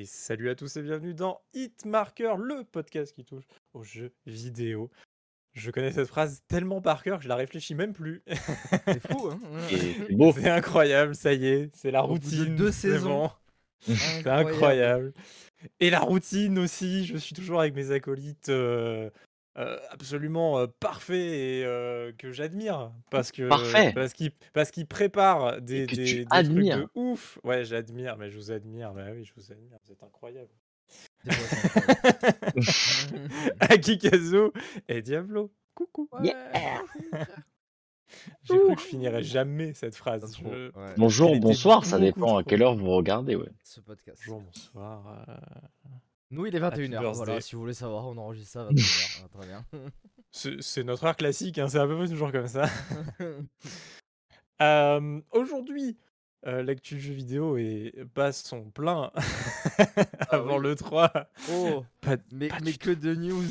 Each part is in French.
Et salut à tous et bienvenue dans Hitmarker, le podcast qui touche aux jeux vidéo. Je connais cette phrase tellement par cœur que je la réfléchis même plus. C'est fou, hein C'est incroyable, ça y est, c'est la bout de routine. deux c'est saisons. bon, C'est incroyable. Et la routine aussi, je suis toujours avec mes acolytes euh, euh, absolument euh, parfaits et euh, que j'admire. Parce que Parfait. parce qu'ils parce qu'ils préparent des, des- trucs de ouf. Ouais, j'admire, mais je vous admire. Bah oui, je vous admire, vous êtes incroyable. Akikazu et Diablo. Coucou. Ouais. J'ai cru que je finirais jamais cette phrase. Je- ouais, Bonjour, bonsoir, ça dépend à quelle heure vous regardez. Ouais. Ce podcast. Bonjour, bonsoir. Nous, il est Happy 21h. Voilà, si vous voulez savoir, on enregistre ça à 21h. Très bien. C'est notre heure classique, hein, c'est à peu près toujours comme ça. Euh, Aujourd'hui, euh, l'actu jeu vidéo est passe son plein avant Ah oui. le 3. oh, Pas, mais, pas mais du que de news.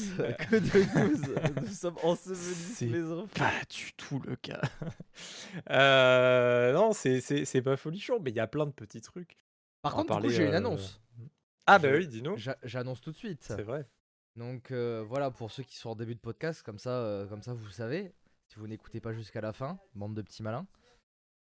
que de news. Nous sommes ensevelis les infos. pas du tout le cas. Euh, non, c'est- pas folichon, mais il y a plein de petits trucs. Par On contre, du coup, parler, j'ai une euh, annonce. Ah bah oui, dis-nous. J'a- J'annonce tout de suite. C'est vrai. Donc euh, voilà, pour ceux qui sont en début de podcast, comme ça, euh, comme ça vous savez, si vous n'écoutez pas jusqu'à la fin, bande de petits malins,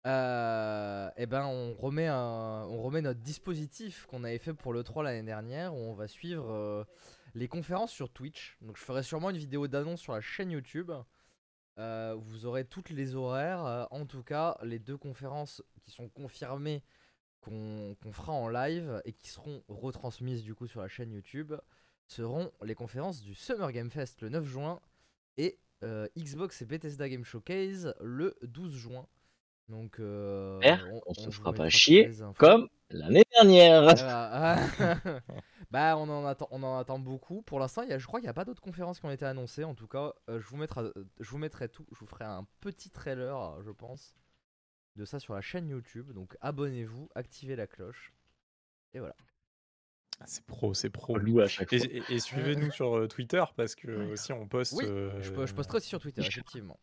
euh, eh ben on remet, un, on remet notre dispositif qu'on avait fait pour le 3 l'année dernière, où on va suivre les conférences sur Twitch. Donc je ferai sûrement une vidéo d'annonce sur la chaîne YouTube. Vous aurez toutes les horaires, en tout cas les deux conférences qui sont confirmées qu'on fera en live et qui seront retransmises du coup sur la chaîne YouTube seront les conférences du Summer Game Fest le 9 juin et euh, Xbox et Bethesda Game Showcase le 12 juin. Donc euh, J'espère qu'on se fera pas chier. Comme l'année dernière. Voilà. bah on en attend on en attend beaucoup. Pour l'instant, je crois qu'il n'y a pas d'autres conférences qui ont été annoncées. En tout cas, euh, je vous mettrai je vous mettrai tout, je vous ferai un petit trailer, je pense, de ça sur la chaîne YouTube. Donc abonnez-vous, activez la cloche. Et voilà. Ah, C'est pro, c'est pro. Relou à chaque fois. Et, et- et suivez-nous sur euh, Twitter parce que aussi on poste. Oui, euh, je, je posterai aussi sur Twitter, effectivement.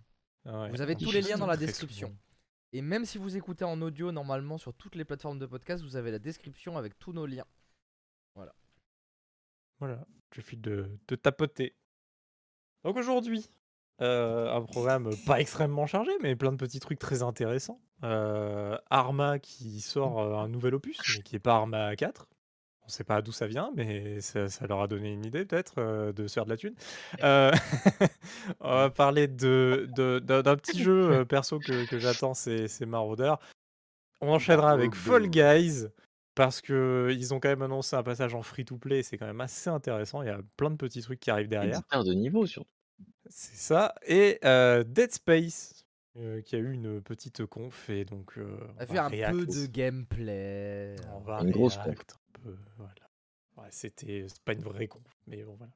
ouais, Vous avez tous les liens dans la description. souvent. Et même si vous écoutez en audio, normalement sur toutes les plateformes de podcast, vous avez la description avec tous nos liens. Voilà, je file de, de tapoter. Donc aujourd'hui, euh, un programme pas extrêmement chargé, mais plein de petits trucs très intéressants. Euh, Arma qui sort euh, un nouvel opus, mais qui est pas Arma 4. On sait pas d'où ça vient, mais ça, ça leur a donné une idée peut-être euh, de se faire de la thune. Euh, on va parler de, de- d'un d'un petit jeu perso que, que j'attends, c'est Marauder. On enchaînera avec Fall Guys parce que ils ont quand même annoncé un passage en free-to-play, c'est quand même assez intéressant. Il y a plein de petits trucs qui arrivent derrière. De niveau surtout. C'est ça. Et Dead Space, euh, qui a eu une petite conf et donc euh, On a va un peu de gameplay. On va Une grosse react un peu, voilà. Ouais, c'était pas une vraie conf, mais bon voilà.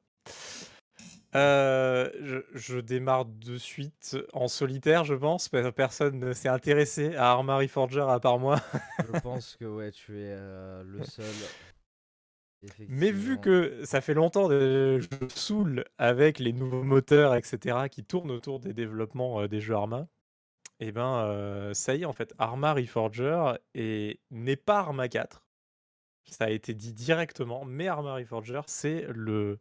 Euh, je, je démarre de suite en solitaire, je pense. parce que Personne ne s'est intéressé à Arma Reforger à part moi. Je pense que ouais, tu es euh, le seul. Mais vu que ça fait longtemps que je saoule avec les nouveaux moteurs, etc., qui tournent autour des développements euh, des jeux Arma, et ben ça y est, en fait, Arma Reforger est- n'est pas Arma 4. Ça a été dit directement, mais Arma Reforger, c'est le.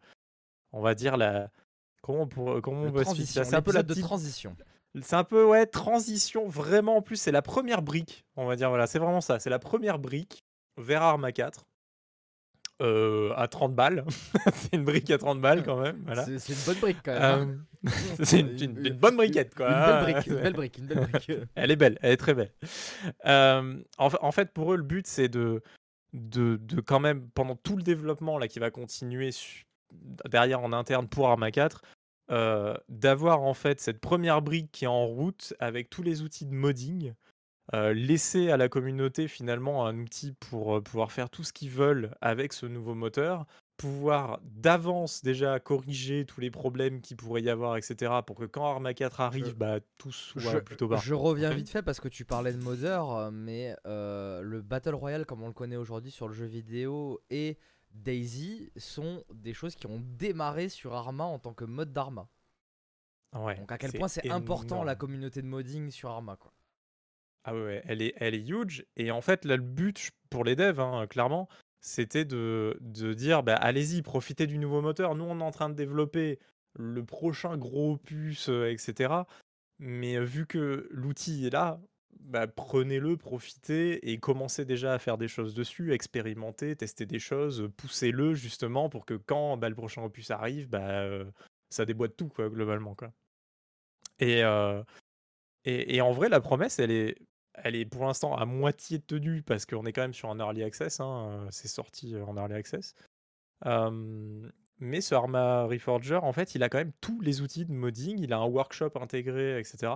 On va dire la. Comment on, pourrait- comment on Le peut expliquer transition, ça C'est un peu la l'épisode de petite- transition. c'est un peu, ouais, transition, vraiment. En plus, c'est la première brique, on va dire. Voilà, c'est vraiment ça. C'est la première brique vers Arma 4. Euh, à 30 balles. c'est une brique à 30 balles quand même. Voilà. C'est une bonne brique quand même. hein. Euh, c'est une, une- une bonne briquette, quoi. Une belle brique, une belle brique, une belle brique. Elle est belle, elle est très belle. Euh, en, fa- en fait, pour eux, le but, c'est de, de, de quand même, pendant tout le développement là, qui va continuer su- derrière en interne pour Arma 4, euh, d'avoir en fait cette première brique qui est en route avec tous les outils de modding, euh, laisser à la communauté finalement un outil pour euh, pouvoir faire tout ce qu'ils veulent avec ce nouveau moteur, pouvoir d'avance déjà corriger tous les problèmes qu'il pourrait y avoir, etc., pour que quand Arma 4 arrive, Je- bah, tout soit je, plutôt bas. je reviens vite fait parce que tu parlais de modeur, mais euh, le Battle Royale comme on le connaît aujourd'hui sur le jeu vidéo et Daisy sont des choses qui ont démarré sur Arma en tant que mode d'Arma. Ouais, Donc à quel point c'est important la communauté de modding sur Arma quoi. Ah elle est, elle est huge. Et en fait, là, le but pour les devs, hein, clairement, c'était de, dire bah, allez-y, profitez du nouveau moteur. Nous, on est en train de développer le prochain gros opus, euh, etc. Mais euh, vu que l'outil est là, bah, prenez-le, profitez et commencez déjà à faire des choses dessus, expérimentez, testez des choses, poussez-le justement pour que quand bah, le prochain opus arrive, euh, ça déboîte tout, quoi, globalement. Quoi. Et en vrai, la promesse, elle est, elle est pour l'instant à moitié tenue parce qu'on est quand même sur un early access. Hein, c'est sorti en early access. mais ce Arma Reforger, en fait, il a quand même tous les outils de modding. Il a un workshop intégré, etc.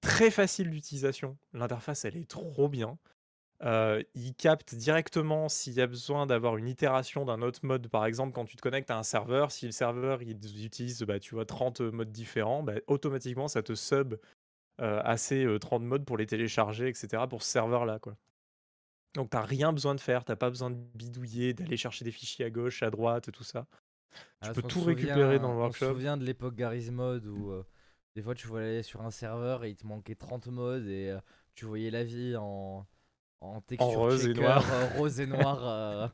Très facile d'utilisation. L'interface, elle est trop bien. il capte directement s'il y a besoin d'avoir une itération d'un autre mode. Par exemple, quand tu te connectes à un serveur, si le serveur il utilise bah, tu vois, 30 modes différents, bah, automatiquement ça te sub assez 30 modes pour les télécharger, etc. pour ce serveur-là. quoi. Donc t'as rien besoin de faire, t'as pas besoin de bidouiller, d'aller chercher des fichiers à gauche, à droite, tout ça. Tu Ah, peux tout récupérer dans le souvient- On se workshop. souvient de l'époque Garry's Mod où euh, des fois tu voulais aller sur un serveur et il te manquait 30 modes et euh, tu voyais la vie en, en texture rose et noir. euh, rose et noir. euh.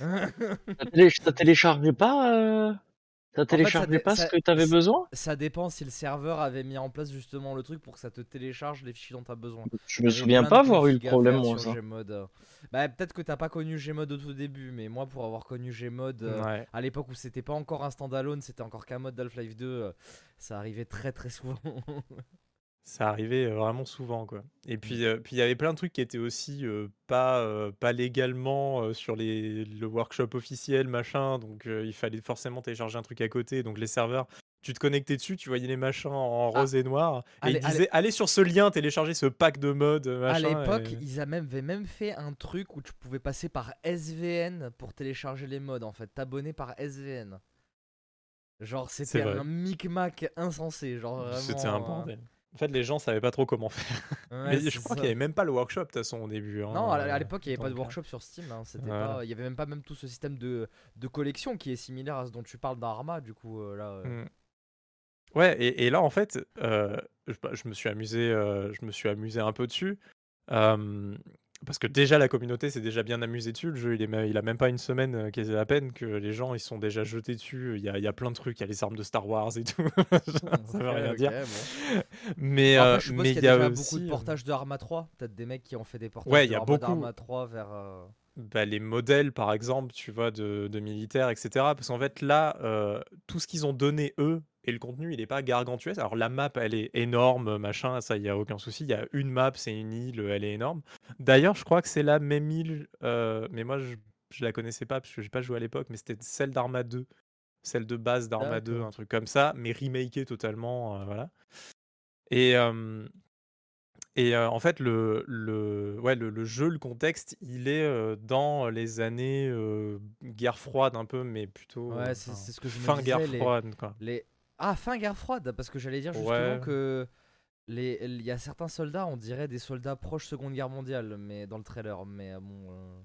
T'as télé- t'as téléchargé pas, euh, t'as ça téléchargé pas ça- ce que t'avais ça- besoin? Ça dépend si le serveur avait mis en place justement le truc pour que ça te télécharge les fichiers dont tu as besoin. Je me souviens pas avoir eu le problème moi sur ça. Gmod. Bah, peut-être que t'as pas connu Gmod au tout début, mais moi pour avoir connu Gmod euh, Ouais. à l'époque où c'était pas encore un standalone, c'était encore qu'un mode d'Half-Life 2, euh, ça arrivait très très souvent. Ça arrivait euh, vraiment souvent, quoi. Et Mm. puis, euh, puis il y avait plein de trucs qui étaient aussi euh, pas, euh, pas légalement euh, sur les, le workshop officiel, machin. Donc euh, il fallait forcément télécharger un truc à côté. Donc les serveurs, tu te connectais dessus, tu voyais les machins en Ah. rose et noir. Et ils disaient allez sur ce lien, télécharger ce pack de modes, à machin. l'époque, et- ils même- avaient même fait un truc où tu pouvais passer par SVN pour télécharger les modes en fait, t'abonner par SVN. Genre c'était vrai. un micmac insensé, genre vraiment. C'était un euh, bordel. En fait, les gens savaient pas trop comment faire. ouais, Mais je crois qu'il y avait même pas le workshop de toute façon au début. hein, Non, à, à euh, l'époque, il n'y avait pas de euh, workshop sur Steam. hein, C'était Voilà. pas, il y avait même pas même tout ce système de, de collection qui est similaire à ce dont tu parles dans Arma. Du coup, euh, là, euh, Mm. Ouais, et, et là en fait, euh, je, bah, je me suis amusé, euh, je me suis amusé un peu dessus, euh, parce que déjà la communauté s'est déjà bien amusée dessus. Le jeu, il est, même- il a même pas une semaine euh, qu'il est à peine que les gens ils sont déjà jetés dessus. Il y a, il y a plein de trucs, il y a les armes de Star Wars et tout. Ça veut ok, rien dire. bon. Mais, Bon, euh, je suppose mais qu'il il y y a déjà aussi beaucoup de euh, portages de Arma 3. Peut-être des mecs qui ont fait des portages Ouais, de y a leur mode beaucoup. Arma 3 vers. euh, bah, les modèles, par exemple, tu vois, de, de militaires, etc. Parce qu'en fait, là, euh, tout ce qu'ils ont donné, eux, et le contenu, il n'est pas gargantuesque. Alors, la map, elle est énorme, machin, ça, il n'y a aucun souci. Il y a une map, c'est une île, elle est énorme. D'ailleurs, je crois que c'est la même île, euh, mais moi, je, je la connaissais pas, parce que j'ai pas joué à l'époque, mais c'était celle d'Arma 2. Celle de base d'Arma 2, D'accord. un truc comme ça, mais remakée totalement, euh, voilà. Et, euh, et euh, en fait, le, le, ouais, le, le jeu, le contexte, il est euh, dans les années euh, guerre froide un peu, mais plutôt euh, Ouais, c'est ce que je me fin guerre disais. Les, froide, quoi. les... Ah, fin guerre froide, parce que j'allais dire justement Ouais. que les il y a certains soldats, on dirait des soldats proches Seconde Guerre mondiale, mais dans le trailer. Mais euh, bon. euh,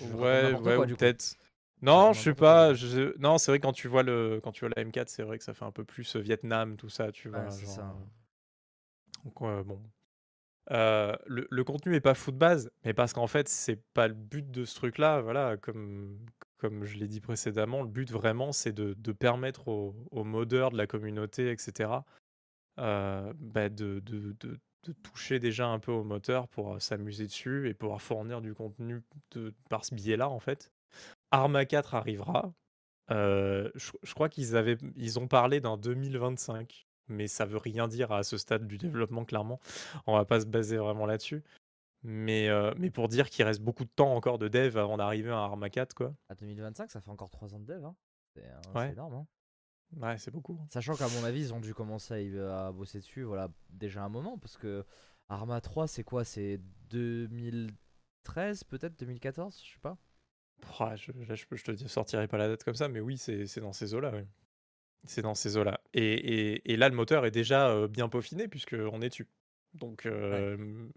Ouais, ouais, quoi, ou peut-être. Non, je sais pas. je- Non, c'est vrai quand tu vois le quand tu vois la M4, c'est vrai que ça fait un peu plus euh, Vietnam, tout ça, tu vois. Genre, ça. euh, Donc bon. Euh, le, le contenu est pas fou de base, mais parce qu'en fait, c'est pas le but de ce truc-là. Voilà, comme, comme je l'ai dit précédemment, le but vraiment, c'est de, permettre aux, modeurs de la communauté, etc., euh, bah, de, toucher déjà un peu au moteur pour euh, s'amuser dessus et pouvoir fournir du contenu par ce biais-là, en fait. Arma 4 arrivera. Euh, je, je crois qu'ils avaient, ils ont parlé d'un 2025, mais ça veut rien dire à ce stade du développement, clairement. On va pas se baser vraiment là-dessus. Mais, euh, mais pour dire qu'il reste beaucoup de temps encore de dev avant d'arriver à Arma 4, quoi. À 2025, ça fait encore 3 ans de dev. Hein. C'est euh, Ouais. énorme. Hein. Ouais, c'est beaucoup. Sachant qu'à mon avis, ils ont dû commencer à, bosser dessus voilà, déjà un moment. Parce que Arma 3, c'est quoi? C'est 2013 peut-être? 2014 Je sais pas. Je, là, je, je te sortirai pas la date comme ça, mais oui, c'est dans ces eaux-là. oui. C'est dans ces eaux-là. Et, et- et là, le moteur est déjà euh, bien peaufiné, puisqu'on est dessus. Donc, euh,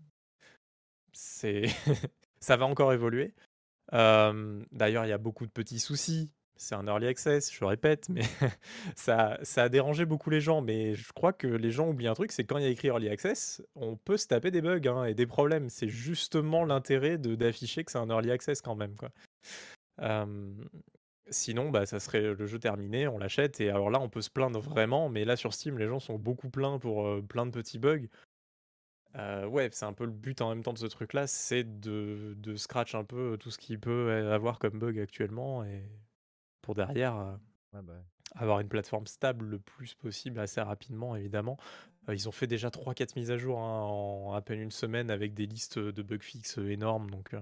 c'est ça va encore évoluer. D'ailleurs, il y a beaucoup de petits soucis. C'est un early access, je répète, mais ça, ça a dérangé beaucoup les gens. Mais je crois que les gens oublient un truc, c'est quand il y a écrit early access, on peut se taper des bugs hein, et des problèmes. C'est justement l'intérêt d'afficher que c'est un early access quand même. Quoi. Sinon, bah, ça serait le jeu terminé, on l'achète et alors là, on peut se plaindre vraiment, mais là, sur Steam, les gens sont beaucoup plaints pour, plein de petits bugs. Heu, ouais, c'est un peu le but en même temps de ce truc-là, c'est de de scratch un peu tout ce qu'il peut avoir comme bug actuellement et pour derrière, Ouais, bah, avoir une plateforme stable le plus possible assez rapidement évidemment. Ils ont fait déjà 3-4 mises à jour, hein, en à peine une semaine avec des listes, de bug fixes, énormes donc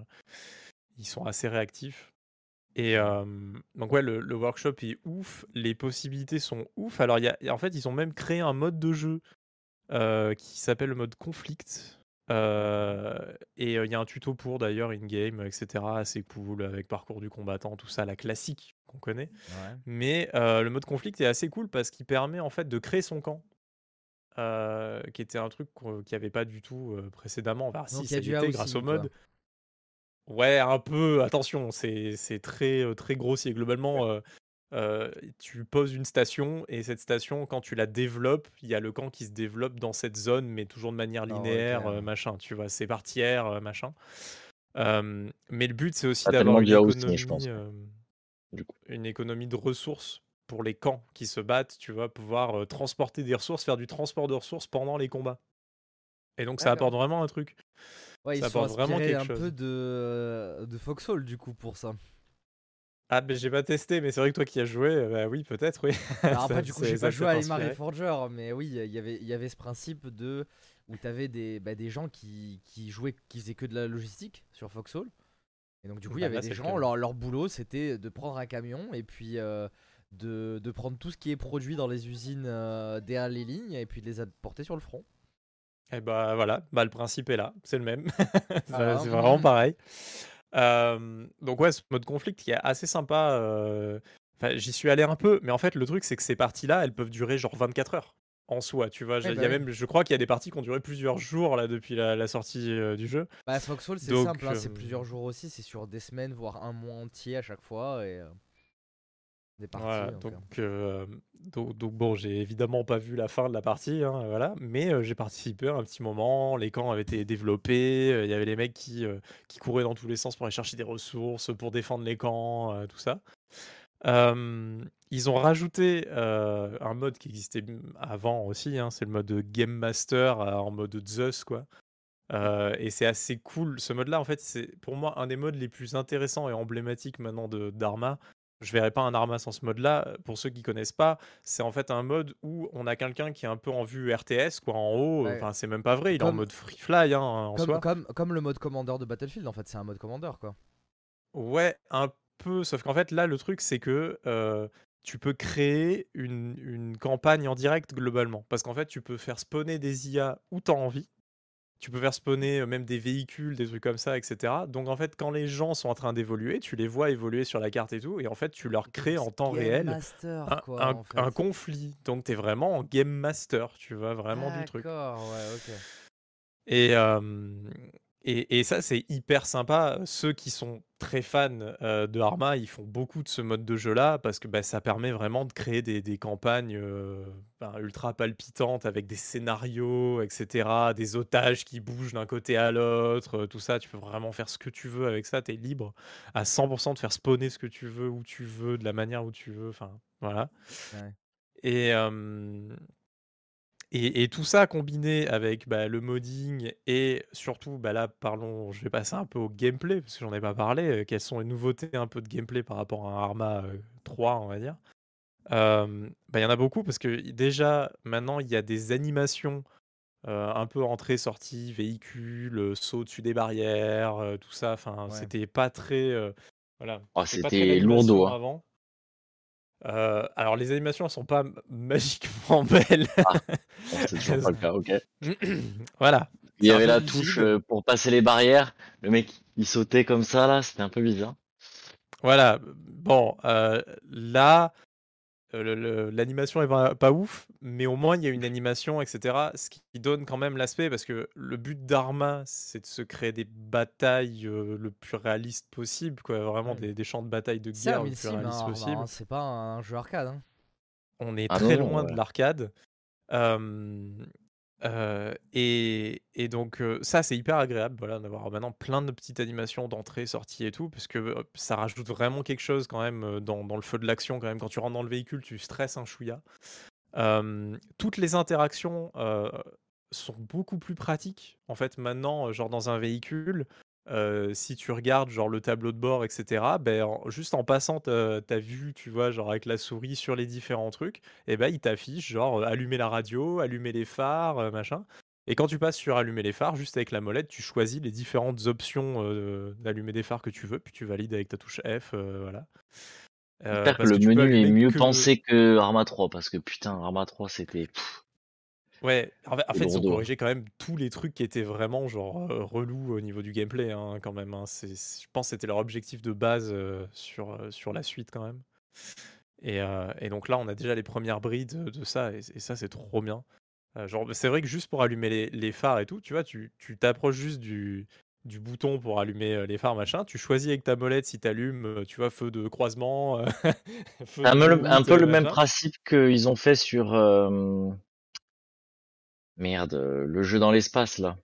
ils sont assez réactifs et donc ouais, le le workshop est ouf, les possibilités sont ouf. Alors il y a en fait, ils ont même créé un mode de jeu, heu, qui s'appelle le mode conflict, heu et il y a un tuto pour d'ailleurs in-game et cetera, assez cool avec parcours du combattant, tout ça, la classique qu'on connaît. Ouais. Mais le mode conflict est assez cool parce qu'il permet en fait de créer son camp. Qui était un truc qu'il y avait pas du tout, précédemment. Enfin Donc si, ça était grâce au quoi. mode. Ouais, un peu, attention, c'est c'est très, très grossier. Globalement, heu, tu poses une station et cette station, quand tu la développes, il y a le camp qui se développe dans cette zone, mais toujours de manière Ah linéaire, ouais. machin, tu vois? C'est par tiers, heu, machin. Mais le but, c'est aussi Pas d'avoir une je pense, économie, du coup. une économie de ressources pour les camps qui se battent, tu vois? Pouvoir, transporter des ressources, faire du transport de ressources pendant les combats et donc ça apporte vraiment un truc. Ouais, ils Ça sont apporte vraiment quelque un peu de de Foxhole du coup pour ça. Ah beh, j'ai pas testé, mais c'est vrai que toi qui as joué, heu, bah, oui, peut-être, oui. Alors après Ça du coup, j'ai pas joué à t'inspirer. Forger, mais oui, il y avait il y avait ce principe de où tu avais des, bah, des gens qui qui jouaient qui faisaient que de la logistique sur Foxhole et donc du coup, il y Bah, avait là, des gens, leur leur boulot, c'était de prendre un camion et puis, heu, de de prendre tout ce qui est produit dans les usines, heu, derrière les lignes et puis de les apporter sur le front. Et bah, voilà, bah, le principe est là, c'est le même. Voilà. c'est vraiment pareil. Donc ouais, ce mode conflict qui est assez sympa, enfin, j'y suis allé un peu, mais en fait, le truc, c'est que ces parties-là, elles peuvent durer genre 24 heures, en soi, tu vois? Bah, y a oui. même je crois qu'il y a des parties qui ont duré plusieurs jours là, depuis la la sortie, du jeu. Bah, Foxhole, c'est simple, hein, c'est hem plusieurs jours aussi, c'est sur des semaines, voire un mois entier à chaque fois et des parties Voilà, donc donc bon, j'ai évidemment pas vu la fin de la partie, hein, voilà, mais heu, j'ai participé à un petit moment. Les camps avaient été développés, il y avait les mecs qui, qui couraient dans tous les sens pour aller chercher des ressources, pour défendre les camps, tout ça. Ils ont rajouté, un mode qui existait avant aussi, hein, c'est le mode Game Master, en mode Zeus, quoi. Et c'est assez cool. Ce mode-là, en fait, c'est pour moi un des modes les plus intéressants et emblématiques maintenant de d'Arma. Je verrais pas un Arma sans ce mode-là. Pour ceux qui connaissent pas, c'est en fait un mode où on a quelqu'un qui est un peu en vue RTS, quoi, en haut, Ouais, enfin, c'est même pas vrai, il est en mode free fly, hein, en comme soi. comme comme le mode Commander de Battlefield, en fait, c'est un mode Commander, quoi. Ouais, un peu, sauf qu'en fait, là, le truc, c'est que, heu, tu peux créer une une campagne en direct, globalement. Parce qu'en fait, tu peux faire spawner des IA où tu as envie. Tu peux faire spawner, même des véhicules, des trucs comme ça et cetera. Donc en fait, quand les gens sont en train d'évoluer, tu les vois évoluer sur la carte et tout et en fait, tu leur crées en temps réel Master, un quoi, un en un fait. conflit. Donc tu es vraiment en game master, tu vois? Vraiment du truc. D'accord, ouais, OK. Et et et ça, c'est hyper sympa. Ceux qui sont très fans, heu, de Arma, ils font beaucoup de ce mode de jeu-là parce que, bah, ça permet vraiment de créer des des campagnes, heu, ben, ultra palpitantes avec des scénarios et cetera, des otages qui bougent d'un côté à l'autre, heu, tout ça. Tu peux vraiment faire ce que tu veux avec ça. Tu es libre à 100% de faire spawner ce que tu veux, où tu veux, de la manière où tu veux, enfin, voilà. Ouais. Et et et tout ça combiné avec, bah, le modding et surtout, bah, là, parlons je vais passer un peu au gameplay parce que j'en ai pas parlé, heu, quelles sont les nouveautés un peu de gameplay par rapport à Arma, heu, 3 on va dire? Bah, il y en a beaucoup parce que déjà, maintenant, il y a des animations, heu, un peu entrée-sortie, véhicules, heu, saut au-dessus des barrières, tout ça, enfin, Ouais. c'était pas très, voilà, Oh, c'était lourdeau, hein. avant. Heu, alors les animations, elles sont pas magiquement belles. Ah, c'est toujours pas le cas, OK. Voilà, Il y avait la touche, heu, pour passer les barrières. Le mec, il sautait comme ça là, c'était un peu bizarre. Voilà, bon, heu, là, le l'animation est pas pas ouf, mais au moins il y a une animation et cetera. Ce qui donne quand même l'aspect parce que le but d'Arma, c'est de se créer des batailles, heu, le plus réaliste possible, quoi, vraiment Ouais. des des champs de bataille de guerre le plus hein, réaliste hein, possible. c'est pas un jeu arcade, hein. On est Ah très non, loin de l'arcade. Et, donc ça c'est hyper agréable voilà d'avoir maintenant plein de petites animations d'entrée, sortie et tout parce que ça rajoute vraiment quelque chose quand même dans, dans le feu de l'action quand même quand tu rentres dans le véhicule tu stresses un chouïa. Toutes les interactions sont beaucoup plus pratiques en fait maintenant genre dans un véhicule si tu regardes genre le tableau de bord etc ben en- juste en passant ta, ta vue tu vois genre avec la souris sur les différents trucs et ben il t'affiche genre allumer la radio allumer les phares machin et quand tu passes sur allumer les phares juste avec la molette tu choisis les différentes options d'allumer des phares que tu veux puis tu valides avec ta touche F voilà J'espère que parce le tu peux menu est allumer mieux que- pensé que Arma 3 parce que putain, Arma 3 c'était. Ouais, en fait, en C'est fait, ils ont corrigé quand même tous les trucs qui étaient vraiment genre euh, relous au niveau du gameplay hein, quand même. hein. C'est, c'est- je pense que c'était leur objectif de base euh, sur, euh, sur la suite quand même. Et, euh, et donc là, on a déjà les premières brides de ça et, et ça, c'est trop bien. Euh, genre, c'est vrai que juste pour allumer les, les phares et tout, tu vois, tu, tu t'approches juste du, du bouton pour allumer euh, les phares, machin. Tu choisis avec ta molette si t'allumes, tu vois, feu de croisement, euh, feu Un, de peu le- un route, peu euh, le même machin. principe qu'ils ont fait sur. euh, Merde, euh, le jeu dans l'espace là.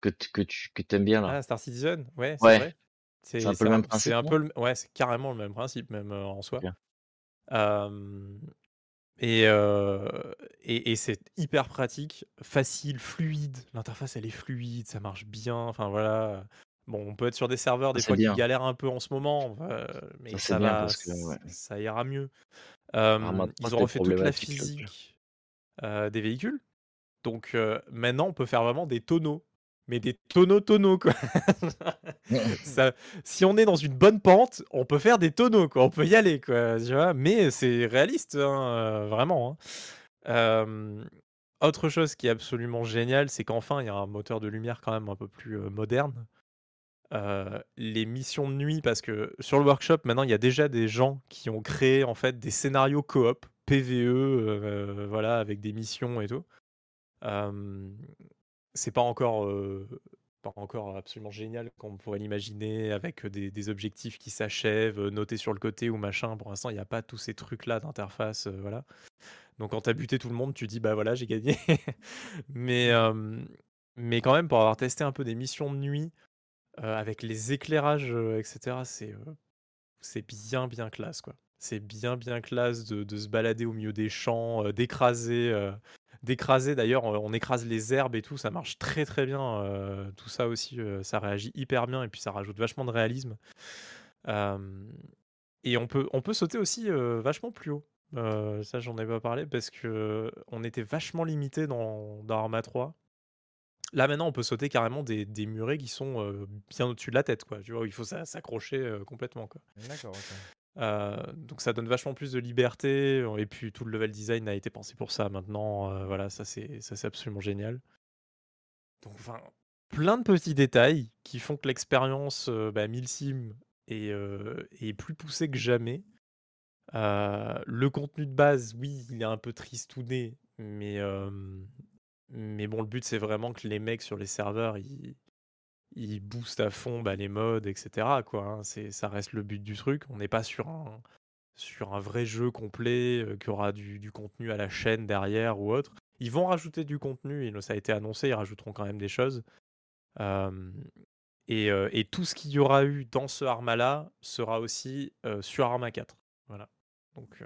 Que, que tu que aimes bien là. Ah, Star Citizen, ouais, c'est Ouais. vrai. C'est C'est un peu c'est le un, même c'est principe, un non? peu le, ouais, c'est carrément le même principe même euh, en soi. Euh, et euh, et, et c'est hyper pratique, facile, fluide. L'interface elle est fluide, ça marche bien. Enfin voilà. Bon, on peut être sur des serveurs des c'est fois qui galèrent un peu en ce moment, mais Ça, c'est va, parce que, ouais. ça ira mieux. Arma 3 ils ont refait toute la physique des véhicules. Donc euh, maintenant, on peut faire vraiment des tonneaux. Mais des tonneaux tonneaux, quoi. Ça- si on est dans une bonne pente, on peut faire des tonneaux, quoi. On peut y aller, quoi. Tu vois Mais c'est réaliste, hein, euh, vraiment. hein. Euh, autre chose qui est absolument génial, c'est qu'enfin, il y a un moteur de lumière quand même un peu plus euh, moderne. Euh, les missions de nuit, parce que sur le workshop, maintenant, il y a déjà des gens qui ont créé en fait des scénarios coop, PVE, euh, voilà, avec des missions et tout. C'est pas encore, pas encore absolument génial comme on pourrait l'imaginer, avec des, des objectifs qui s'achèvent, notés sur le côté ou machin. Pour l'instant, il n'y a pas tous ces trucs-là d'interface, euh, voilà. Donc quand t'as buté tout le monde, tu dis bah voilà, j'ai gagné. mais, euh, mais quand même, pour avoir testé un peu des missions de nuit, euh, avec les éclairages, etc., c'est c'est bien, bien classe, quoi. C'est bien, bien classe de, de se balader au milieu des champs, d'écraser. D'écraser, d'ailleurs, on écrase les herbes et tout, ça marche très, très bien. euh, tout ça aussi, euh, ça réagit hyper bien et puis ça rajoute vachement de réalisme. Euh, et on peut, on peut sauter aussi vachement plus haut. Ça, j'en ai pas parlé parce que on était vachement limité dans, dans Arma 3. Là maintenant, on peut sauter carrément des, des murets qui sont bien au-dessus de la tête, quoi. Tu vois, il faut s'a- s'accrocher complètement. D'accord. Euh, donc ça donne vachement plus de liberté euh, et puis tout le level design a été pensé pour ça maintenant. euh, voilà, ça c'est ça c'est absolument génial. Donc enfin, plein de petits détails qui font que l'expérience euh, bah, 1000 sim est, est plus poussée que jamais. Le contenu de base, oui, il est un peu tristouné, mais mais bon, le but c'est vraiment que les mecs sur les serveurs ils ils boostent à fond bah, les modes, etc. Quoi, hein. C'est, ça reste le but du truc. On n'est pas sur un, sur un vrai jeu complet euh, qui aura du, du contenu à la chaîne derrière ou autre. Ils vont rajouter du contenu, et ça a été annoncé, ils rajouteront quand même des choses. Euh, et, euh, et tout ce qu'il y aura eu dans ce Arma-là sera aussi euh, sur Arma 4. Voilà. Donc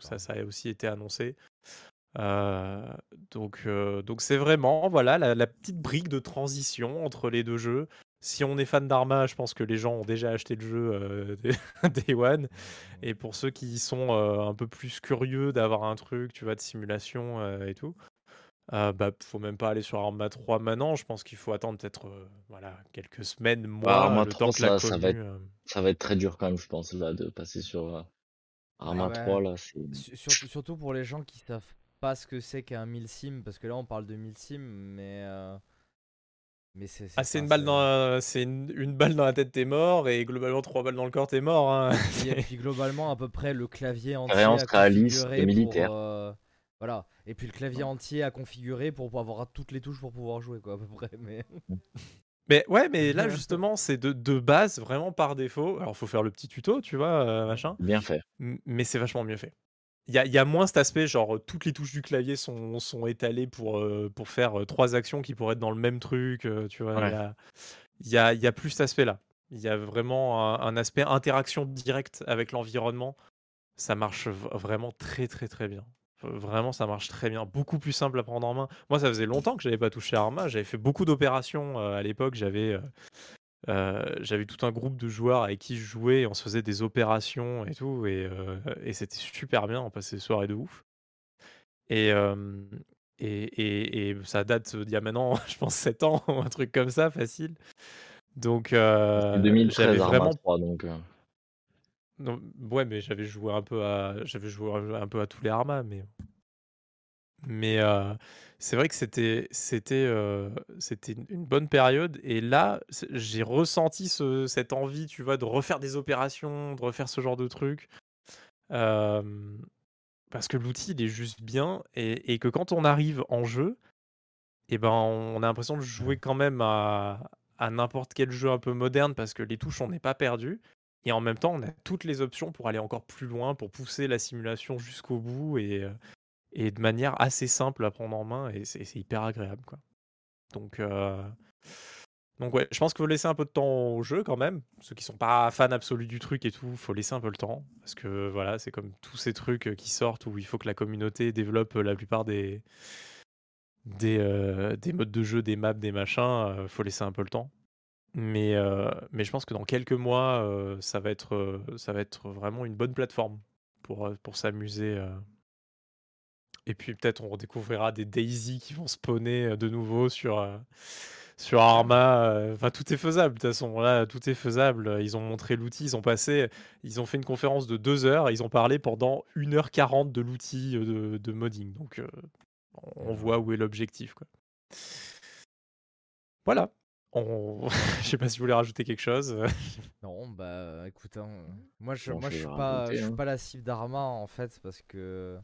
ça, ça a aussi été annoncé. Euh, donc, euh, donc c'est vraiment voilà la, la petite brique de transition entre les deux jeux. Si on est fan d'Arma, je pense que les gens ont déjà acheté le jeu euh, Day- Day One. Et pour ceux qui sont euh, un peu plus curieux d'avoir un truc, tu vois, de simulation euh, et tout, euh, bah faut même pas aller sur Arma 3 maintenant. Je pense qu'il faut attendre peut-être euh, voilà quelques semaines, mois, Arma le 3, temps que la ça- ça va commu, Ça va être très dur quand même, je pense, là, de passer sur euh, Arma Ouais. 3 là. C'est Su- Surtout, surtout pour les gens qui savent pas ce que c'est qu'un 1000 sim, parce que là on parle de 1000 sim, mais. euh, Mais c'est. Ah, c'est une balle dans, la- c'est une, une balle dans la tête, t'es mort, et globalement trois balles dans le corps, t'es mort. hein. Et puis globalement, à peu près le clavier entier réaliste et configurer militaire. pour, euh, Voilà. Et puis le clavier entier à configurer pour avoir toutes les touches pour pouvoir jouer, quoi, à peu près. Mais... Mais ouais, mais là justement, c'est de, de base, vraiment par défaut. Alors, faut faire le petit tuto, tu vois, euh, machin. bien fait. M- Mais c'est vachement mieux fait. Il y a, il y a moins cet aspect, genre toutes les touches du clavier sont, sont étalées pour, euh, pour faire euh, trois actions qui pourraient être dans le même truc. euh, tu vois, il y Ouais. a, y a, il y a plus cet aspect-là. Il y a vraiment un, un aspect interaction directe avec l'environnement. Ça marche v- vraiment très très très bien. Vraiment, ça marche très bien. Beaucoup plus simple à prendre en main. Moi, ça faisait longtemps que j'avais pas touché à Arma. J'avais fait beaucoup d'opérations euh, à l'époque. J'avais euh, j'avais tout un groupe de joueurs avec qui je jouais. On se faisait des opérations et tout. Et, et c'était super bien. On passait des soirées de ouf. Et, et, et, et ça date d'il y a maintenant, je pense, 7 ans, ou un truc comme ça, facile. Donc, C'est euh, 2013 j'avais Arma vraiment 3, donc. euh, non, ouais, mais j'avais joué un peu à, j'avais joué un peu à tous les Arma, mais, mais euh, c'est vrai que c'était, c'était, euh, c'était une- bonne période. Et là, j'ai ressenti ce- cette envie, tu vois, de refaire des opérations, de refaire ce genre de trucs, euh, parce que l'outil il est juste bien et, et que quand on arrive en jeu, et ben, on a l'impression de jouer quand même à, à n'importe quel jeu un peu moderne parce que les touches, on n'est pas perdu. Et en même temps, on a toutes les options pour aller encore plus loin, pour pousser la simulation jusqu'au bout et, euh, et de manière assez simple à prendre en main. Et c'est hyper agréable, quoi. Donc, euh, donc ouais, je pense qu'il faut laisser un peu de temps au jeu quand même. Ceux qui sont pas fans absolus du truc et tout, faut laisser un peu le temps. Parce que voilà, c'est comme tous ces trucs euh, qui sortent où il faut que la communauté développe euh, la plupart des, des, euh, des modes de jeu, des maps, des machins. euh, faut laisser un peu le temps. Mais, mais je pense que dans quelques mois, ça, va être, ça va être vraiment une bonne plateforme pour, pour s'amuser. Et puis peut-être on redécouvrira des Daisy qui vont spawner euh, de nouveau sur, euh, sur Arma. euh. Enfin, tout est faisable de toute façon. Là, tout est faisable. Ils ont montré l'outil, ils ont passé, ils ont fait une conférence de deux heures. et Ils ont parlé pendant 1h40 de l'outil de, de modding. Donc euh, on voit où est l'objectif. quoi. Voilà. On... Je sais pas si vous voulez rajouter quelque chose. Non, bah écoute, hein, moi je, Bon, moi je je suis vais pas, rajouter, je suis hein. pas la cible d'Arma en fait parce que,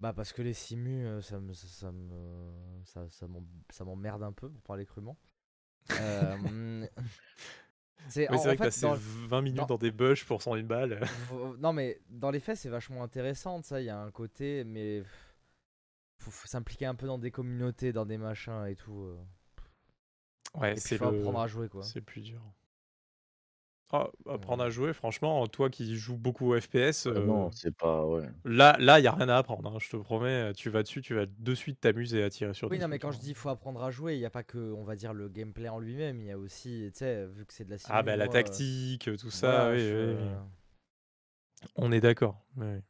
bah parce que les simus, euh, ça me, ça, ça me, ça, ça m'em- ça m'emmerde un peu pour parler crûment. Euh, c'est Oui, en, c'est vrai en que fait, passer dans, 20 minutes dans- dans des bush pour 100 000 balles. v- non mais dans les faits c'est vachement intéressant, ça, il y a un côté, mais faut, faut s'impliquer un peu dans des communautés, dans des machins et tout. euh. Ouais, Et puis c'est faut le... apprendre à jouer quoi. c'est le plus dur. Ah, apprendre à jouer, franchement, toi qui joues beaucoup au FPS, euh, euh, non, c'est pas. Ouais. là, là, il y a rien à apprendre. hein, je te promets, tu vas dessus, tu vas de suite t'amuser à tirer sur Oui, des non, mais quand je hein. dis faut apprendre à jouer, il n'y a pas que, on va dire, le gameplay en lui-même, il y a aussi, tu sais, vu que c'est de la simu, Ah, bah la moi, euh, tactique, tout ça, voilà, oui, je- oui, oui. On est d'accord. oui, oui.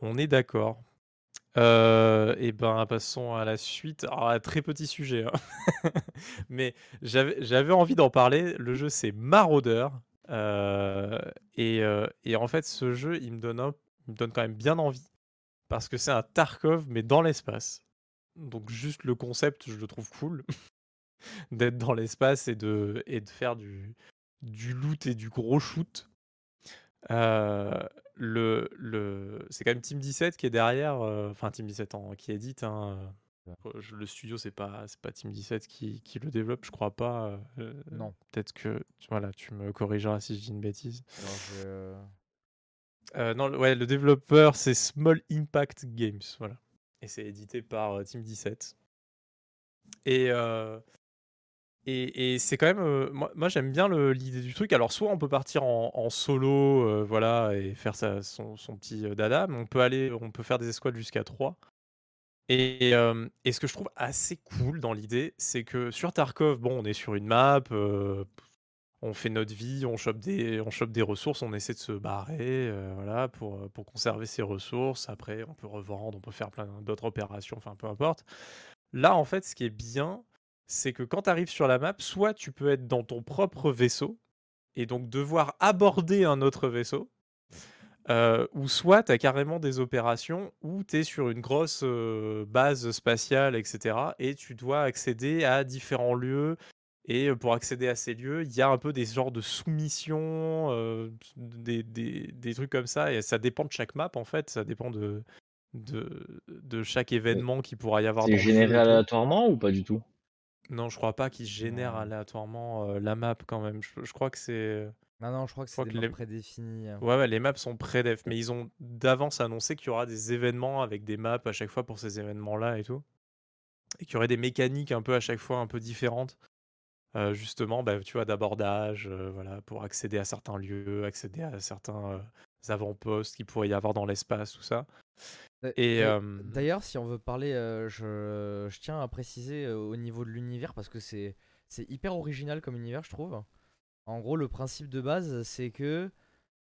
On est d'accord. Euh, et ben, passons à la suite. Alors, un très petit sujet, hein. mais j'avais envie d'en parler. Le jeu, c'est Marauder. Euh, et, euh, et en fait, ce jeu, il me donne, me donne quand même bien envie. Parce que c'est un Tarkov, mais dans l'espace. Donc, juste le concept, je le trouve cool. D'être dans l'espace et de, et de faire du, du loot et du gros shoot. Le, le... C'est quand même Team 17 qui est derrière, euh, enfin Team 17 en, qui édite. hein, euh, euh, Le studio, c'est pas, c'est pas Team 17 qui, qui le développe, je crois pas. euh, Non. Peut-être que tu- voilà, tu me corrigeras si je dis une bêtise. Alors, je- Euh, non, le- ouais, le développeur, c'est Small Impact Games, voilà. Et c'est édité par Team 17. Et, euh, et, c'est quand même. euh, moi, j'aime bien l'idée du truc. Alors, soit on peut partir en, solo, euh, voilà, et faire sa- son, petit euh, dada, mais on peut aller, on peut faire des escouades jusqu'à 3. Et, ce que je trouve assez cool dans l'idée, c'est que sur Tarkov, bon, on est sur une map, on fait notre vie, on chope des, on chope des ressources, on essaie de se barrer, voilà, pour, pour conserver ses ressources. Après, on peut revendre, on peut faire plein d'autres opérations, enfin, peu importe. Là, en fait, ce qui est bien, c'est que quand tu arrives sur la map, soit tu peux être dans ton propre vaisseau et donc devoir aborder un autre vaisseau, euh, ou soit tu as carrément des opérations où tu es sur une grosse euh, base spatiale, etc. Et tu dois accéder à différents lieux. Et euh, pour accéder à ces lieux, il y a un peu des genres de soumissions, euh, des, des- des trucs comme ça. Et ça dépend de chaque map, en fait. Ça dépend de, de, de chaque événement qu'il pourra y avoir dans C'est généré aléatoirement ou pas du tout? Non, je crois pas qu'il génère Non. aléatoirement euh, la map quand même. Je, je crois que c'est Ah non, je crois que c'est des que maps les- prédéfinis. euh. Ouais, ouais, les maps sont pré-def, mais ils ont d'avance annoncé qu'il y aura des événements avec des maps à chaque fois pour ces événements-là et tout. Et qu'il y aurait des mécaniques un peu à chaque fois un peu différentes. Euh, justement, bah, tu vois, d'abordage, euh, voilà, pour accéder à certains lieux, accéder à certains avant-postes qu'il pourrait y avoir dans l'espace, tout ça. D'a- Et d'a- euh, D'ailleurs, si on veut parler, euh, je, je tiens à préciser euh, au niveau de l'univers parce que c'est hyper original comme univers, je trouve. En gros, le principe de base, c'est que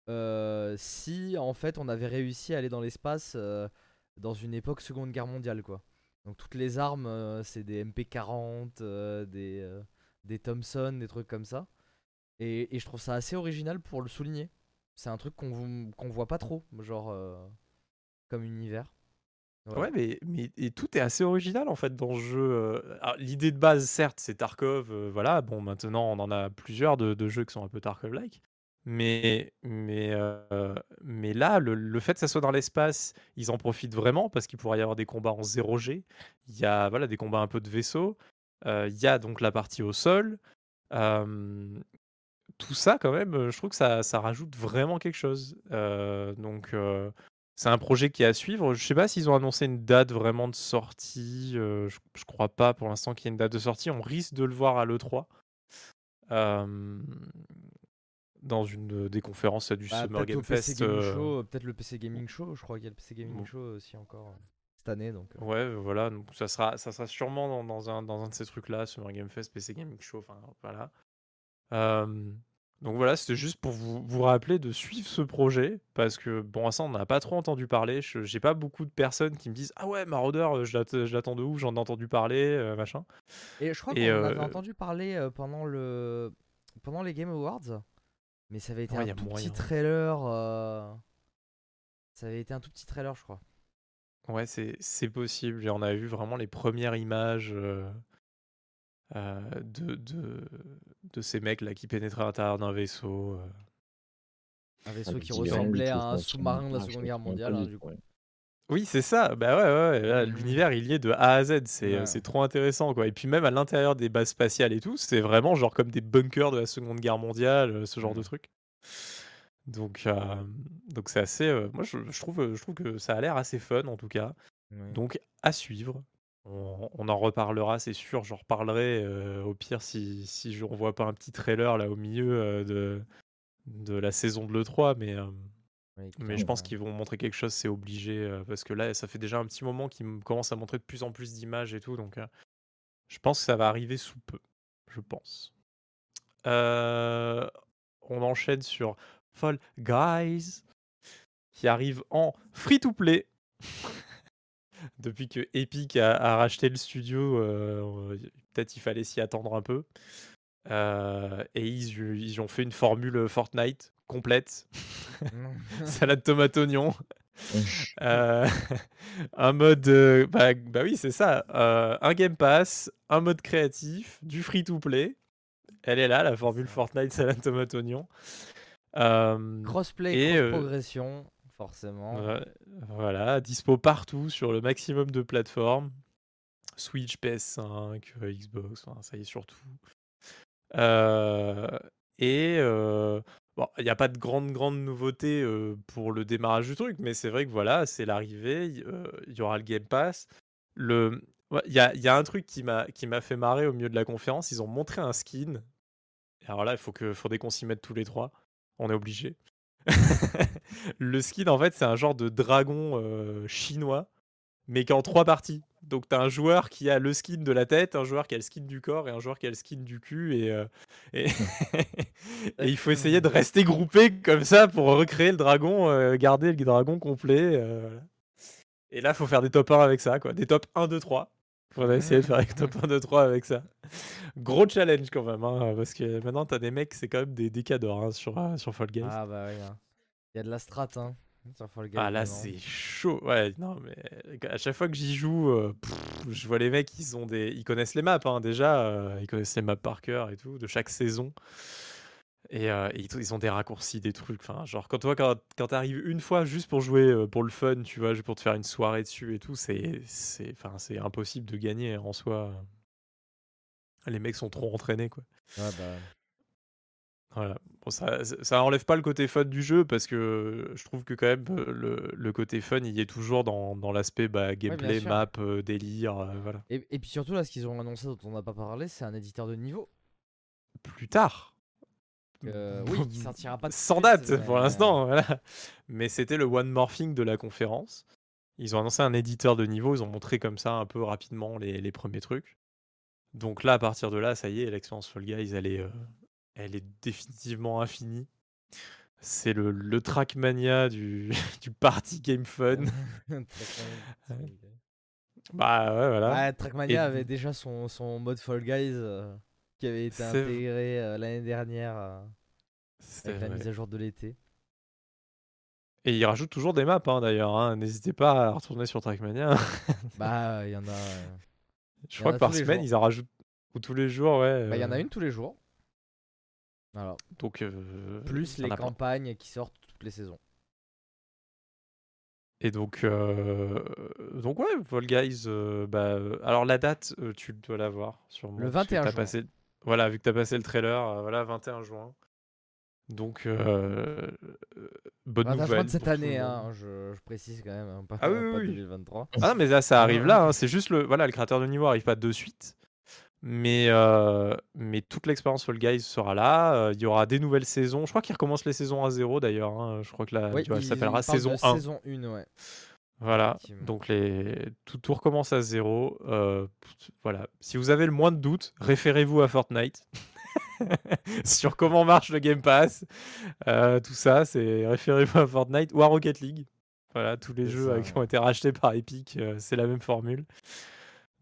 euh, si en fait on avait réussi à aller dans l'espace euh, dans une époque Seconde Guerre mondiale, quoi. Donc toutes les armes, euh, c'est des MP40, euh, des, euh, des Thompson, des trucs comme ça. Et, et je trouve ça assez original pour le souligner. C'est un truc qu'on qu'on voit pas trop, genre euh, comme univers. Ouais, mais, mais et tout est assez original en fait dans ce jeu. euh. L'idée de base, certes, c'est Tarkov. euh, voilà, bon, maintenant on en a plusieurs de, jeux qui sont un peu Tarkov-like. Mais, mais, euh, mais là, le, le fait que ça soit dans l'espace, ils en profitent vraiment parce qu'il pourrait y avoir des combats en 0G. Il y a voilà, des combats un peu de vaisseau. euh, Il y a donc la partie au sol. tout ça, quand même, je trouve que ça, ça rajoute vraiment quelque chose. Donc, c'est un projet qui est à suivre. Je sais pas s'ils ont annoncé une date vraiment de sortie. euh, je, je crois pas pour l'instant qu'il y ait une date de sortie. On risque de le voir à l'E3. euh, dans une des conférences du Bah, Summer Game Fest. Euh, euh, peut-être le PC Gaming Show, je crois qu'il y a le PC Gaming Bon. Show aussi encore euh, cette année donc. euh. Ouais, voilà, donc ça sera, ça sera sûrement dans, dans un, dans un de ces trucs-là, Summer Game Fest, PC Gaming Show, enfin voilà. Donc voilà, c'était juste pour vous, vous rappeler de suivre ce projet, parce que bon, à ça, on n'a pas trop entendu parler. Je- J'ai pas beaucoup de personnes qui me disent Ah ouais, Marauder, euh, je l'att- je l'attends de ouf, j'en ai entendu parler, euh, machin. Et je crois qu'on Et, en avait euh, entendu parler euh, pendant le pendant les Game Awards, mais ça avait été Ouais, y un a tout moyen. petit trailer. euh, Ça avait été un tout petit trailer, je crois. Ouais, c'est c'est possible. Et on a vu vraiment les premières images euh, de, de, de ces mecs là qui pénétraient à l'intérieur d'un vaisseau. euh. Un vaisseau Avec qui ressemblait à un sous-marin de la Seconde Guerre mondiale, hein, du coup. Oui, c'est ça. Bah ouais, ouais, Mhm. l'univers il y est de A à Z. C'est Ouais. c'est trop intéressant quoi. Et puis même à l'intérieur des bases spatiales et tout, c'est vraiment genre comme des bunkers de la Seconde Guerre mondiale, euh, ce genre de Mhm. truc. Donc euh, donc c'est assez. euh, moi je, je trouve je trouve que ça a l'air assez fun en tout cas. Donc à suivre. On, on en reparlera, c'est sûr. J'en reparlerai euh, au pire si, si je revois pas un petit trailer là au milieu euh, de, de la saison de l'E3. Mais, euh, Oui, mais je pense ouais. qu'ils vont montrer quelque chose, c'est obligé. parce que là, ça fait déjà un petit moment qu'ils me commencent à montrer de plus en plus d'images et tout. Donc je pense que ça va arriver sous peu. Je pense. On enchaîne sur Fall Guys qui arrive en free-to-play. Depuis que Epic a, a racheté le studio, euh, peut-être il fallait s'y attendre un peu. Euh, et ils, ils ont fait une formule Fortnite complète. Salade tomate oignon. Euh, un mode. euh, bah, bah oui, c'est ça. euh, un Game Pass, un mode créatif, du free-to-play. Elle est là, la formule Fortnite salade tomate oignon. Euh, Crossplay, et, euh, cross-progression, forcément. Voilà, dispo partout sur le maximum de plateformes. Switch, PS5, euh, Xbox, ça y est surtout. Euh, et euh, bon, il n'y a pas de grande grande nouveauté euh, pour le démarrage du truc, mais c'est vrai que voilà, c'est l'arrivée. Il y aura le Game Pass. Le, il y a, y a un truc qui m'a qui m'a fait marrer au milieu de la conférence. Ils ont montré un skin. Alors là, il faut que faudrait qu'on s'y mette tous les trois. On est obligé. le skin, en fait, c'est un genre de dragon euh, chinois, mais qui est en trois parties. Donc, tu as un joueur qui a le skin de la tête, un joueur qui a le skin du corps et un joueur qui a le skin du cul. Et, euh, et, et il faut essayer de rester groupé comme ça pour recréer le dragon, euh, garder le dragon complet. Et là, il faut faire des top 1 avec ça, quoi. Des top 1, 2, 3. Faudrait essayer de faire des top 1, 2, 3 avec ça. Gros challenge quand même, hein, parce que maintenant, t'as des mecs, c'est quand même des, des cadors hein, sur, euh, sur Fall Guys. Ah bah oui. hein. Il y a de la strat, hein. Sur Fall Guys, Ah là c'est chaud. Ouais, non mais à chaque fois que j'y joue, euh, pff, je vois les mecs, ils ont des, ils connaissent les maps hein, déjà, euh, ils connaissent les maps par cœur et tout de chaque saison. Et, euh, et ils ils ont des raccourcis, des trucs. Enfin, genre quand toi quand, quand t'arrives une fois juste pour jouer euh, pour le fun, tu vois, juste pour te faire une soirée dessus et tout, c'est c'est enfin c'est impossible de gagner en soi. Les mecs sont trop entraînés quoi. Ouais, bah, Voilà. Bon, ça, ça enlève pas le côté fun du jeu parce que je trouve que quand même euh, le, le côté fun il y est toujours dans, dans l'aspect bah, gameplay, map, euh, délire, euh, voilà. Et, et puis surtout, là, ce qu'ils ont annoncé dont on n'a pas parlé, c'est un éditeur de niveau. Plus tard. Euh, oui, sortira pas Sans date pour l'instant, voilà. Mais c'était le one more thing de la conférence. Ils ont annoncé un éditeur de niveau, ils ont montré comme ça un peu rapidement les, les premiers trucs. Donc là, à partir de là, ça y est, l'expérience Fall Guys, elle est, euh, elle est définitivement infinie. C'est le, le Trackmania du, du party game fun. Bah ouais, voilà. Trackmania Et- avait déjà son, son mode Fall Guys euh, qui avait été intégré euh, l'année dernière euh, avec la mise à jour de l'été. Et ils rajoutent toujours des maps hein, d'ailleurs. hein. N'hésitez pas à retourner sur Trackmania. Bah, il y en a. euh, Je y crois que par semaine, ils en rajoutent ou tous les jours, ouais. Bah, il y en a euh, une tous les jours. Voilà. Donc, euh, Plus les plein. campagnes qui sortent toutes les saisons. Et donc, euh, donc ouais, Fall Guys. euh, bah, euh, alors la date, euh, tu dois l'avoir sûrement. Le parce que 21 t'as juin. Passé, voilà, vu que tu as passé le trailer, euh, voilà, 21 juin. Donc, euh, euh, bonne 21 nouvelle. de cette année, hein, je, je précise quand même, hein, pas, Ah oui, pas oui, oui. 2023. Ah, mais là, ça arrive là. hein, C'est juste le, voilà, le créateur de niveau arrive pas de suite. Mais, euh, mais toute l'expérience Fall Guys sera là. euh, Il y aura des nouvelles saisons. Je crois qu'ils recommencent les saisons à zéro d'ailleurs. hein, Je crois que la, Oui, tu vois, ils- s'appellera saison 1. Saison 1, ouais. Voilà, donc les... tout, tout recommence à zéro. euh, voilà, si vous avez le moins de doutes, référez-vous à Fortnite sur comment marche le Game Pass. euh, tout ça, c'est référez-vous à Fortnite ou à Rocket League. Voilà, tous les jeux ça, euh, qui ont été rachetés par Epic, euh, c'est la même formule.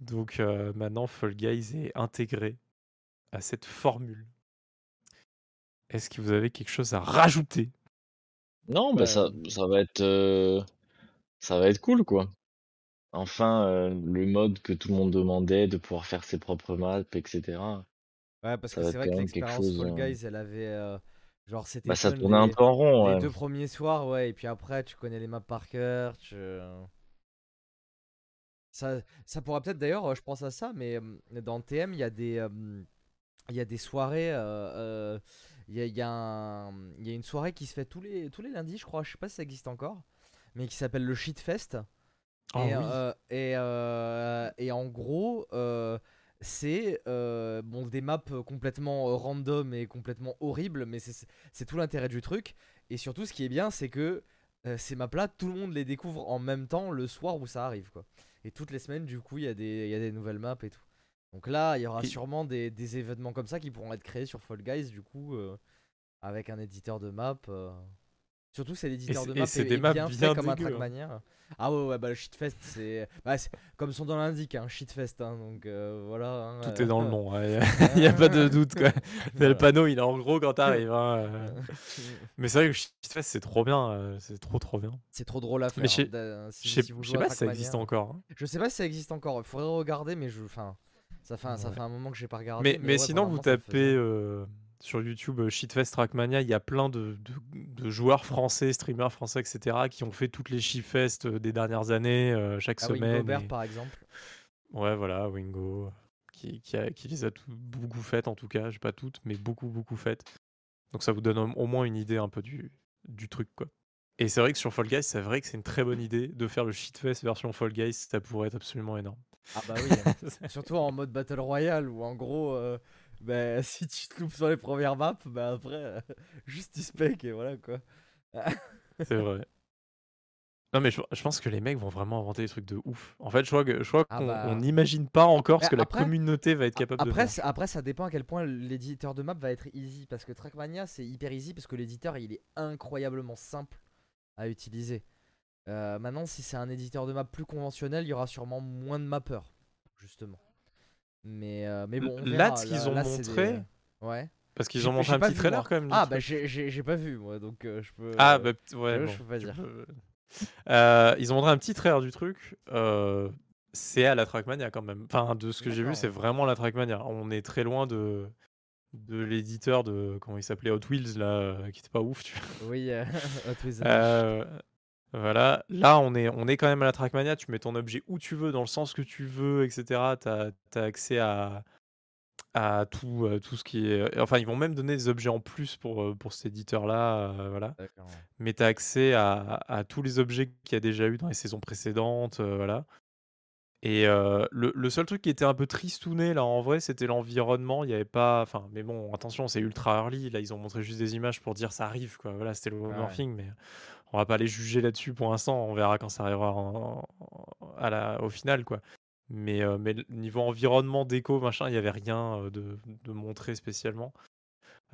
Donc euh, maintenant, Fall Guys est intégré à cette formule. Est-ce que vous avez quelque chose à rajouter? Non, bah ça, ça va être, euh, ça va être cool, quoi. Enfin, euh, le mode que tout le monde demandait, de pouvoir faire ses propres maps, etc. Ouais, parce Ça que c'est vrai que l'expérience Fall euh, Guys, elle avait. euh, genre, c'était. Bah, ça tournait un les- peu en rond, Les ouais. deux premiers soirs, ouais, et puis après, tu connais les maps par cœur. Tu... Ça, ça pourra peut-être d'ailleurs, euh, je pense à ça, mais euh, dans TM, il y a des, euh, il y a des soirées. euh, euh, Il y, a, il y a un- il y a une soirée qui se fait tous les, tous les lundis, je crois. Je sais pas si ça existe encore, mais qui s'appelle le Shit Fest. Ah et, oui. euh, et, euh, et en gros, euh, c'est bon, des maps complètement random et complètement horribles, mais c'est tout l'intérêt du truc. Et surtout, ce qui est bien, c'est que ces maps-là, tout le monde les découvre en même temps le soir où ça arrive. quoi. Et toutes les semaines, du coup, il y, a des- y a des nouvelles maps et tout. Donc là, il y aura sûrement des, des événements comme ça qui pourront être créés sur Fall Guys, du coup, euh, avec un éditeur de map. euh. Surtout, c'est l'éditeur de et map c'est est, des maps bien, bien fait comme un dégueux, hein. Trackmania. Ah ouais, ouais, bah le shitfest, c'est. Bah, comme son nom l'indique, un shitfest, hein, donc euh, voilà. hein, Tout euh, est dans le nom, il n'y a pas de doute. Quoi. Le panneau, il est en gros quand t'arrives. hein, euh. Mais c'est vrai que Shitfest, c'est trop bien. euh, C'est trop, trop bien. C'est trop drôle à faire. Mais je sais- hein, si- pas si ça Trackmania. existe encore. hein. Je sais pas si ça existe encore. Il faudrait regarder, mais je. Enfin, ça fait un, ça fait un moment que j'ai pas regardé. Mais, mais ouais, sinon, vous tapez sur YouTube euh, Shitfest Trackmania, il y a plein de, de- de joueurs français, streamers français, etc., qui ont fait toutes les Shitfest euh, des dernières années, euh, chaque Ah semaine. Gobert et- par exemple. Ouais, voilà, Wingo, qui, qui, a- qui les a tout- beaucoup faites en tout cas, j'ai pas toutes, mais beaucoup, beaucoup faites. Donc ça vous donne au, moins une idée un peu du, du truc, quoi. Et c'est vrai que sur Fall Guys, c'est vrai que c'est une très bonne idée de faire le Shitfest version Fall Guys, ça pourrait être absolument énorme. Ah bah oui. hein. Surtout en mode Battle Royale où en gros, euh, bah, si tu te loupes sur les premières maps, bah après, euh, juste tu spec et voilà quoi. C'est vrai. Non mais je, je pense que les mecs vont vraiment inventer des trucs de ouf. En fait, je crois que je crois Ah qu'on bah. n'imagine pas encore ce Mais que la communauté va être capable de Après, faire. c'est- après, ça dépend à quel point l'éditeur de map va être easy. Parce que Trackmania, c'est hyper easy parce que l'éditeur, il est incroyablement simple à utiliser. Euh, maintenant, si c'est un éditeur de map plus conventionnel, il y aura sûrement moins de mappeurs, justement. Mais, euh, mais bon, on Là, ce qu'ils ont là, montré, des- Ouais. Parce qu'ils ont montré un petit trailer moi. quand même. Ah, bah j'ai- pas vu, moi, donc euh, je peux. Ah, euh, bah ouais, bon, je peux pas dire. peux- Euh, ils ont montré un petit trailer du truc. euh, c'est à la Trackmania quand même. Enfin, de ce que j'ai vu, c'est vraiment la Trackmania. On est très loin de, de l'éditeur de. Comment il s'appelait Hot Wheels, là, euh, qui était pas ouf, tu vois. Oui, euh, Hot Wheels. Euh, voilà, là on est, on est quand même à la Trackmania, tu mets ton objet où tu veux, dans le sens que tu veux, etc. Tu as, accès à, à tout, euh, tout ce qui est. Enfin, ils vont même donner des objets en plus pour, euh, pour cet éditeur-là. euh, voilà. D'accord. ouais. Mais tu as accès à, à tous les objets qu'il y a déjà eu dans les saisons précédentes. euh, voilà. Et euh, le, le seul truc qui était un peu tristouné, là, en vrai, c'était l'environnement. Il n'y avait pas. Enfin, mais bon, attention, c'est ultra early. Là, ils ont montré juste des images pour dire ça arrive, quoi. Voilà, c'était le Ouais. morphing, mais on va pas les juger là-dessus pour l'instant. On verra quand ça arrivera en- en- à la, au final, quoi. Mais, euh, mais niveau environnement, déco, machin, il n'y avait rien euh, de, de montré spécialement.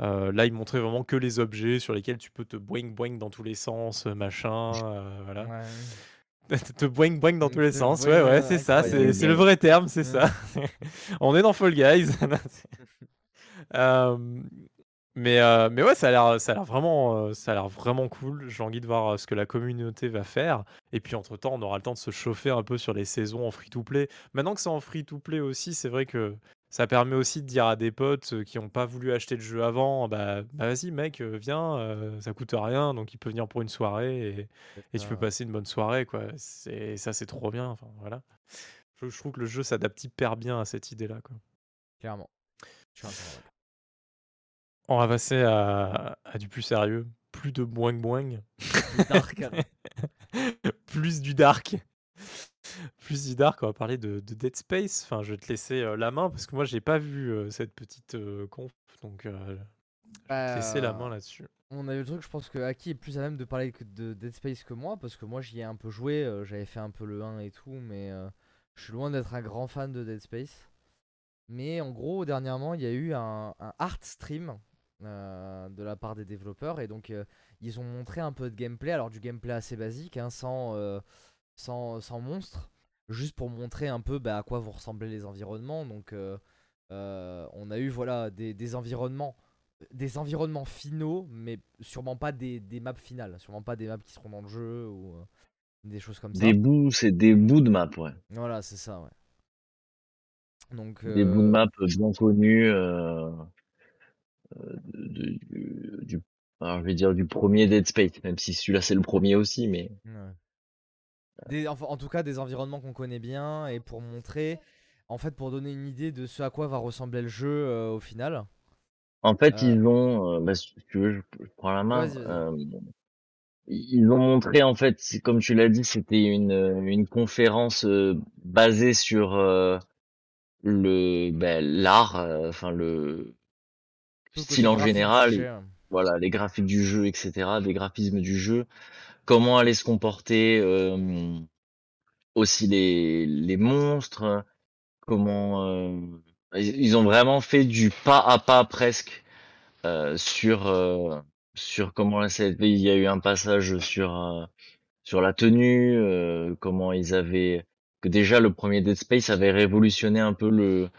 Euh, là, ils montraient vraiment que les objets sur lesquels tu peux te boing boing dans tous les sens, machin, euh, voilà. Ouais. te boing boing dans tous les sens, ouais, ouais, c'est ça, c'est le vrai terme, c'est Ouais. ça. On est dans Fall Guys. Euh, mais, euh, mais ouais, ça a l'air, ça a l'air vraiment, euh, ça a l'air vraiment cool. J'ai envie de voir euh, ce que la communauté va faire. Et puis entre temps, on aura le temps de se chauffer un peu sur les saisons en free-to-play. Maintenant que c'est en free-to-play aussi, c'est vrai que ça permet aussi de dire à des potes qui n'ont pas voulu acheter le jeu avant, bah, bah vas-y mec, viens, ça coûte rien, donc il peut venir pour une soirée et, et tu peux passer une bonne soirée, quoi. C'est ça, c'est trop bien. Enfin voilà. Je, je trouve que le jeu s'adapte hyper bien à cette idée-là, quoi. Clairement. Je suis. On va passer à, à du plus sérieux, plus de boing boing, Plus dark. plus du dark. Plus du dark, on va parler de, de Dead Space. Enfin, je vais te laisser euh, la main parce que moi, j'ai pas vu euh, cette petite euh, conf, donc euh, je vais te laisser la main Euh, là-dessus. On a eu le truc, je pense que Aki est plus à même de parler que de Dead Space que moi, parce que moi j'y ai un peu joué, euh, j'avais fait un peu le 1 et tout, mais euh, je suis loin d'être un grand fan de Dead Space. Mais en gros, dernièrement, il y a eu un, un art stream euh, de la part des développeurs, et donc euh, ils ont montré un peu de gameplay, alors du gameplay assez basique, hein, sans, euh, sans, sans monstres, juste pour montrer un peu bah, à quoi vont ressembler les environnements. Donc euh, on a eu voilà des, des environnements des environnements finaux, mais sûrement pas des, des maps finales, sûrement pas des maps qui seront dans le jeu ou des choses comme ça. Des bouts, c'est des bouts de map, ouais. Voilà, c'est ça, ouais. Donc, Des bouts de map bien connus, de- du, du- alors je vais dire du premier Dead Space, même si celui-là c'est le premier aussi, mais ouais. Des- enfin, en tout cas, des environnements qu'on connaît bien et pour montrer, en fait, pour donner une idée de ce à quoi va ressembler le jeu euh, au final. en fait Euh. ils ont, euh, bah, si tu veux, je, je prends la main. Ils ont montré en fait, c'est- comme tu l'as dit, c'était une une conférence basée sur le ben, l'art, enfin le style en général, voilà, les graphiques du jeu, etc., des graphismes du jeu, comment allaient se comporter euh, aussi les, les monstres, comment euh, ils ils ont vraiment fait du pas à pas presque euh, sur euh, sur comment ça il y a eu un passage sur euh, sur la tenue, euh, comment ils avaient que déjà le premier Dead Space avait révolutionné un peu le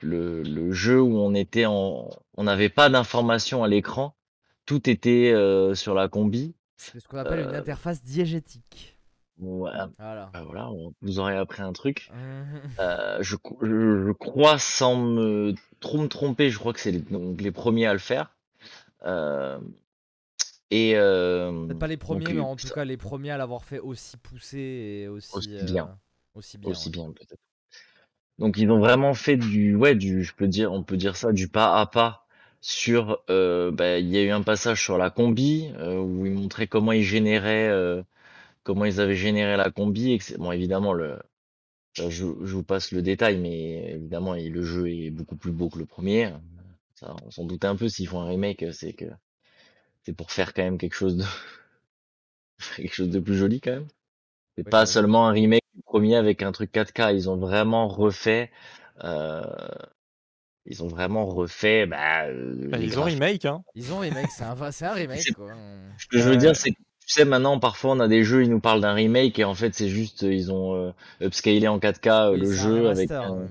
le, le jeu où on était en on n'avait pas d'informations à l'écran, tout était euh, sur la combi. C'est ce qu'on appelle une Euh. interface diégétique. Ouais, Voilà. bah voilà, on- vous aurez appris un truc. Euh, je, cro- je, je crois, sans me trop me tromper, je crois que c'est les, donc les premiers à le faire. Et euh, Peut-être pas les donc, premiers, mais en tout cas les premiers à l'avoir fait aussi poussé et aussi, Aussi bien. euh, aussi bien. aussi ouais. bien peut-être. Donc ils ont vraiment fait du, ouais, du, je peux dire, on peut dire ça, du pas à pas sur. Euh, bah, il y a eu un passage sur la combi euh, où ils montraient comment ils généraient, euh, comment ils avaient généré la combi. Et que c'est- bon, évidemment le, ça, je, je vous passe le détail, mais évidemment et le jeu est beaucoup plus beau que le premier. Ça, on s'en doutait un peu s'ils font un remake, c'est que c'est pour faire quand même quelque chose de quelque chose de plus joli quand même. C'est pas seulement un remake du premier avec un truc 4K, ils ont vraiment refait euh, ils ont vraiment refait bah, euh, Bah, ils ont remake, hein. Ils ont remake, c'est un, va- c'est un remake quoi. Ce que je veux dire c'est que tu sais maintenant parfois on a des jeux ils nous parlent d'un remake et en fait c'est juste euh, ils ont euh, upscalé en 4K euh, le jeu avec un...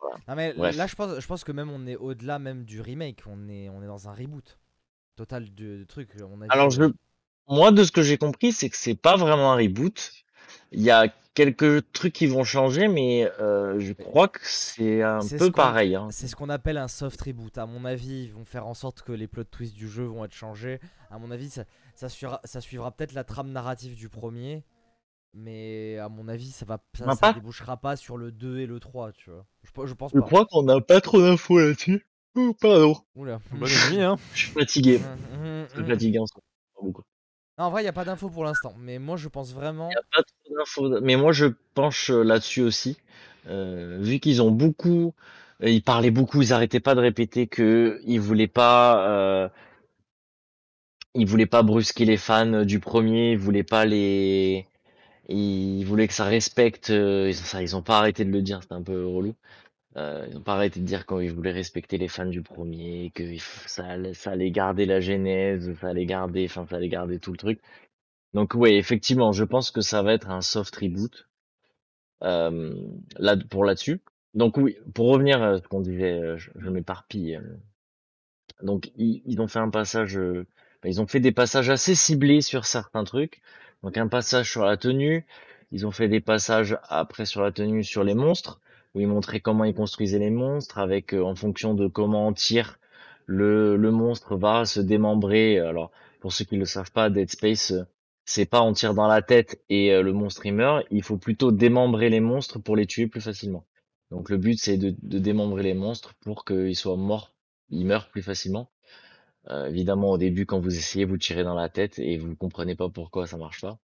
voilà. Non mais Bref. là je pense, je pense que même on est au-delà même du remake, on est, on est dans un reboot total du, du truc. à mon avis, Alors je moi de ce que j'ai compris c'est que c'est pas vraiment un reboot. Il y a quelques trucs qui vont changer mais euh, je crois que c'est un C'est peu ce pareil hein. C'est ce qu'on appelle un soft reboot. À mon avis, ils vont faire en sorte que les plot twists du jeu vont être changés. À mon avis, ça, ça suivra, ça suivra peut-être la trame narrative du premier. Mais à mon avis, ça va ça, ça pas débouchera pas sur le 2 et le 3, tu vois. Je, pe- je pense Je pas. crois qu'on n'a pas trop d'infos là-dessus. Oh, pardon. Oula. Bonne nuit, hein. Je suis fatigué. Hum, hum, Je suis hum. fatigué en ce moment. Pas beaucoup. Non, en vrai, il n'y a pas d'infos pour l'instant. Mais moi, je pense vraiment. Il n'y a pas trop d'infos. Mais moi, je penche euh, là-dessus aussi. Euh, vu qu'ils ont beaucoup, euh, ils parlaient beaucoup, ils arrêtaient pas de répéter que ils voulaient pas, ils voulaient pas brusquer les fans du premier, ils voulaient pas les, ils voulaient que ça respecte. ils ont pas arrêté de le dire, c'était un peu relou. Euh, ils ont pas arrêté de dire quand ils voulaient respecter les fans du premier, que ça, allait- ça allait garder la genèse, ça allait garder, enfin, ça allait garder tout le truc. Donc oui, effectivement, je pense que ça va être un soft reboot euh, là pour là-dessus. Donc oui, pour revenir à ce qu'on disait, euh, je, je m'éparpille. euh. Donc ils, ils ont fait un passage, bah, ils ont fait des passages assez ciblés sur certains trucs. Donc un passage sur la tenue, ils ont fait des passages après sur la tenue sur les monstres, où ils montraient comment ils construisaient les monstres avec euh, en fonction de comment on tire le monstre va se démembrer. Alors pour ceux qui le savent pas, Dead Space euh, c'est pas on tire dans la tête et euh, le monstre il meurt, il faut plutôt démembrer les monstres pour les tuer plus facilement. Donc le but c'est de, démembrer les monstres pour qu'ils soient morts, ils meurent plus facilement. Évidemment au début quand vous essayez vous tirez dans la tête et vous comprenez pas pourquoi ça marche pas.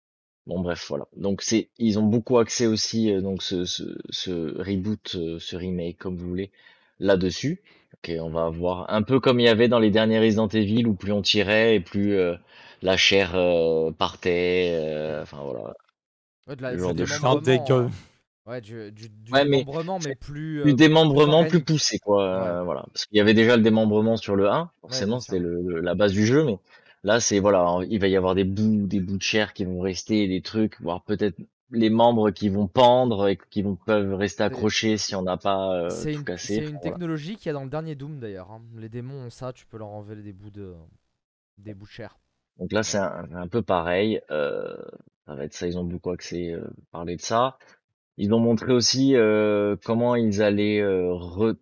Bon bref voilà. Donc c'est ils ont beaucoup axé aussi euh, donc ce, ce, ce reboot, euh, ce remake comme vous voulez là-dessus. Ok, on va avoir un peu comme il y avait dans les derniers Resident Evil où plus on tirait et plus euh, la chair euh, partait. euh, enfin voilà. Ouais, de la, Le genre de dégueu. euh, Ouais, du, du, du Ouais, mais démembrement, mais plus. Plus euh, démembrement, plus organique. poussé quoi. euh, voilà. Parce qu'il y avait déjà le démembrement sur le 1, Ouais, forcément sûr. c'était le, le- la base du jeu, mais là c'est voilà, il va y avoir des bouts, des bouts de chair qui vont rester, des trucs, voire peut-être les membres qui vont pendre et qui vont peuvent rester accrochés si on n'a pas euh, tout une, cassé. c'est une voilà. technologie qu'il y a dans le dernier Doom d'ailleurs. hein. Les démons ont ça, tu peux leur enlever des bouts de, des bouts de chair. Donc là, c'est un, un peu pareil. Euh, ça va être ça. Ils ont beaucoup axé euh, parler de ça. Ils ont montré aussi comment ils allaient euh, re-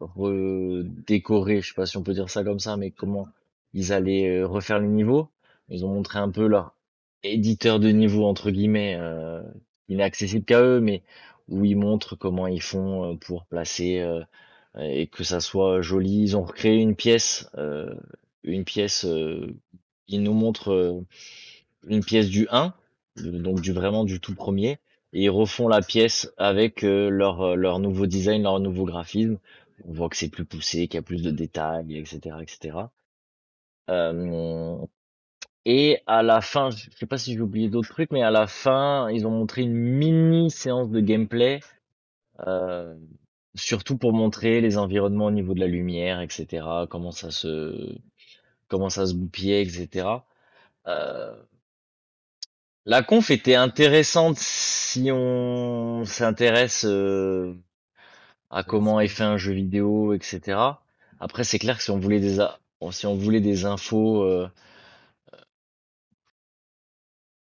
redécorer, je sais pas si on peut dire ça comme ça, mais comment ils allaient euh, refaire les niveaux. Ils ont montré un peu leur éditeur de niveau entre guillemets, euh, n'est accessible qu'à eux, mais où ils montrent comment ils font euh, pour placer euh, et que ça soit joli. Ils ont recréé une pièce, euh, une pièce. euh, ils nous montrent une pièce du 1, de- donc du vraiment du tout premier, et ils refont la pièce avec leur leur nouveau design, leur nouveau graphisme. On voit que c'est plus poussé, qu'il y a plus de détails, etc., etc. Euh, et à la fin, je sais pas si j'ai oublié d'autres trucs, mais à la fin, ils ont montré une mini séance de gameplay, euh, surtout pour montrer les environnements au niveau de la lumière, etc., comment ça se comment ça se goupillait, etc. Euh, La conf était intéressante si on s'intéresse euh, à comment est fait un jeu vidéo, etc. Après, c'est clair que si on voulait des a- si on voulait des infos euh,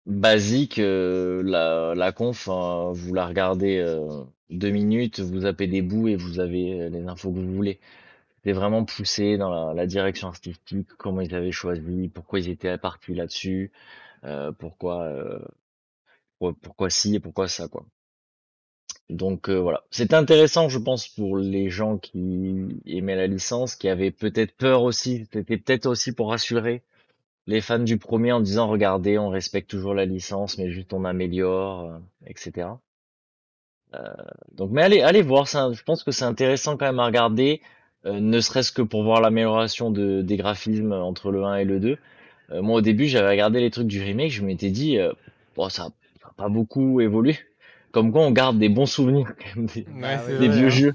basiques, euh, la, la conf, hein, vous la regardez euh, deux minutes, vous zappez des bouts et vous avez euh, les infos que vous voulez. C'était vraiment poussé dans la, la direction artistique, comment ils avaient choisi, pourquoi ils étaient partis là-dessus, euh, pourquoi euh, pour- pourquoi ci et pourquoi ça, quoi. Donc euh, voilà, c'est intéressant, je pense, pour les gens qui aimaient la licence, qui avaient peut-être peur aussi. C'était peut-être aussi pour rassurer les fans du premier en disant, regardez, on respecte toujours la licence, mais juste on améliore, euh, etc. Euh, donc, mais allez, allez voir, je pense que c'est intéressant quand même à regarder, ne serait-ce que pour voir l'amélioration de, des graphismes entre le 1 et le 2. Euh, moi, au début, j'avais regardé les trucs du remake, je m'étais dit, bon, ça n'a pas beaucoup évolué. Comme quoi, on garde des bons souvenirs quand même des, Ouais, vrai, vieux hein. jeux.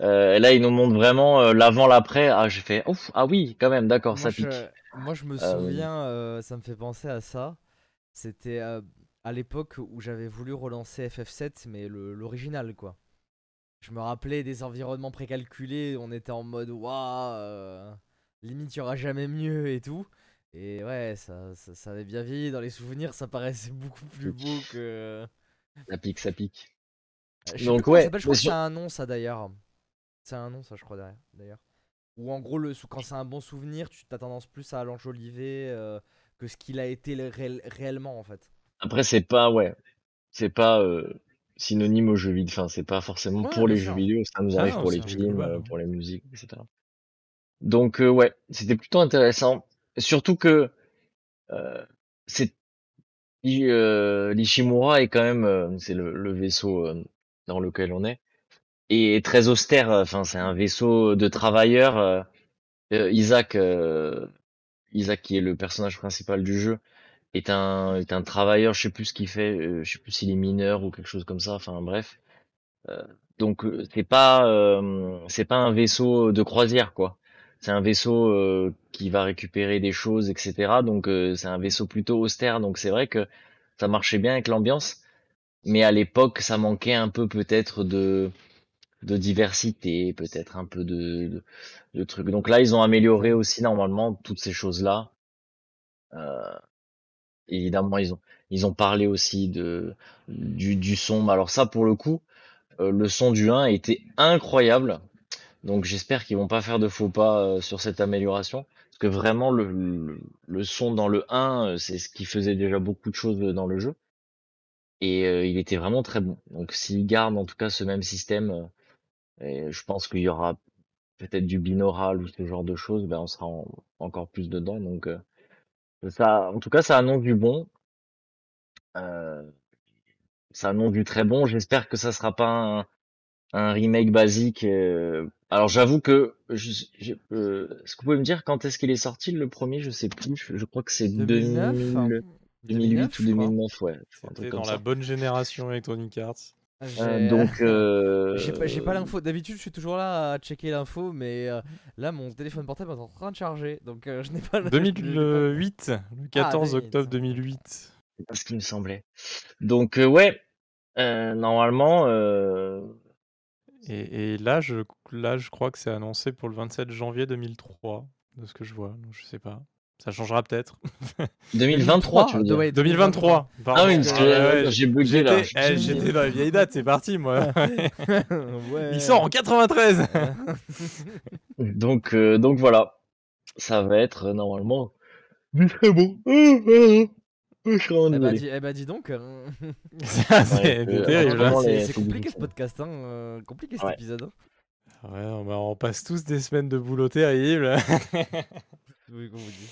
Euh, et là, ils nous montrent vraiment euh, l'avant, l'après. Ah, j'ai fait, ouf, ah oui, quand même, d'accord, ça je, pique. moi, je me Euh, souviens, euh, ça me fait penser à ça. C'était euh, à l'époque où j'avais voulu relancer FF7, mais l'original, quoi. Je me rappelais des environnements précalculés, on était en mode waouh, euh, limite il y aura jamais mieux et tout. Et ouais, ça, ça, ça avait bien vieilli dans les souvenirs, ça paraissait beaucoup plus beau que. Ça pique, ça pique. Euh, Je Donc, ça ouais, je crois que c'est un nom ça d'ailleurs. C'est un nom ça, je crois d'ailleurs. Ou en gros, le, quand c'est un bon souvenir, tu as tendance plus à l'enjoliver euh, que ce qu'il a été le- réel- réellement en fait. Après, c'est pas, ouais. c'est pas euh, synonyme aux jeux vidéo. Enfin, c'est pas forcément Ouais, pour les jeux vidéo. Ça nous Ah arrive non, pour les films, hein. pour les musiques, etc. Donc euh, ouais, c'était plutôt intéressant. Surtout que c'est l'Ishimura est quand même, euh, c'est le, vaisseau euh, dans lequel on est, et très austère. euh, Enfin, c'est un vaisseau de travailleurs. euh, euh, Isaac, euh, Isaac qui est le personnage principal du jeu, est un est un travailleur. Je sais plus ce qu'il fait. euh, je sais plus s'il est mineur ou quelque chose comme ça. Enfin bref. Euh, donc euh, c'est pas euh, c'est pas un vaisseau de croisière quoi. C'est un vaisseau euh, qui va récupérer des choses, etc. Donc euh, c'est un vaisseau plutôt austère. Donc c'est vrai que ça marchait bien avec l'ambiance, mais à l'époque ça manquait un peu peut-être de diversité, peut-être un peu de, de trucs. Donc là ils ont amélioré aussi normalement toutes ces choses-là. Euh, évidemment ils ont parlé aussi de du du son. Alors ça pour le coup le son du 1 était incroyable. Donc j'espère qu'ils vont pas faire de faux pas euh, sur cette amélioration. Parce que vraiment le, le, le son dans le 1, euh, c'est ce qui faisait déjà beaucoup de choses dans le jeu. Et euh, il était vraiment très bon. Donc s'ils gardent en tout cas ce même système, euh, et je pense qu'il y aura peut-être du binaural ou ce genre de choses, ben on sera en- encore plus dedans. Donc euh, ça, en tout cas, ça annonce du bon. Euh, ça annonce du très bon. J'espère que ça sera pas un, un remake basique. euh. Alors j'avoue que je, je- euh, est-ce que vous pouvez me dire quand est-ce qu'il est sorti le premier? Je sais plus. Je, je crois que c'est 2009 2000 2008 ou je crois. 2009, ouais. je crois, un truc C'était comme dans ça. la bonne génération Electronic Arts. J'ai- Euh, donc euh, J'ai pas, j'ai pas l'info. D'habitude, je suis toujours là à checker l'info, mais euh, là, mon téléphone portable est en train de charger, donc euh, je n'ai pas. le- je l'ai pas. 2008, le 14 2008. octobre 2008. c'est pas ce qui me semblait. Donc euh, ouais, euh, normalement, euh, Et, et là, je, là, je crois que c'est annoncé pour le 27 janvier 2003, de ce que je vois. Donc, je sais pas. Ça changera peut-être. 2023, tu veux dire ouais, 2023. pardon. Ah oui, parce que- euh, ouais, j'ai bugué là. J'étais eh, dans les vieilles dates, c'est parti moi. ouais. Il sort en 93. Donc euh, donc voilà, ça va être euh, normalement très bon. Eh bah, dis, eh bah, dis donc. c'est terrible. compliqué ce podcast, hein. euh, compliqué cet Ouais. épisode. hein. Ouais, on, bah, on passe tous des semaines de boulot. Oui, dit.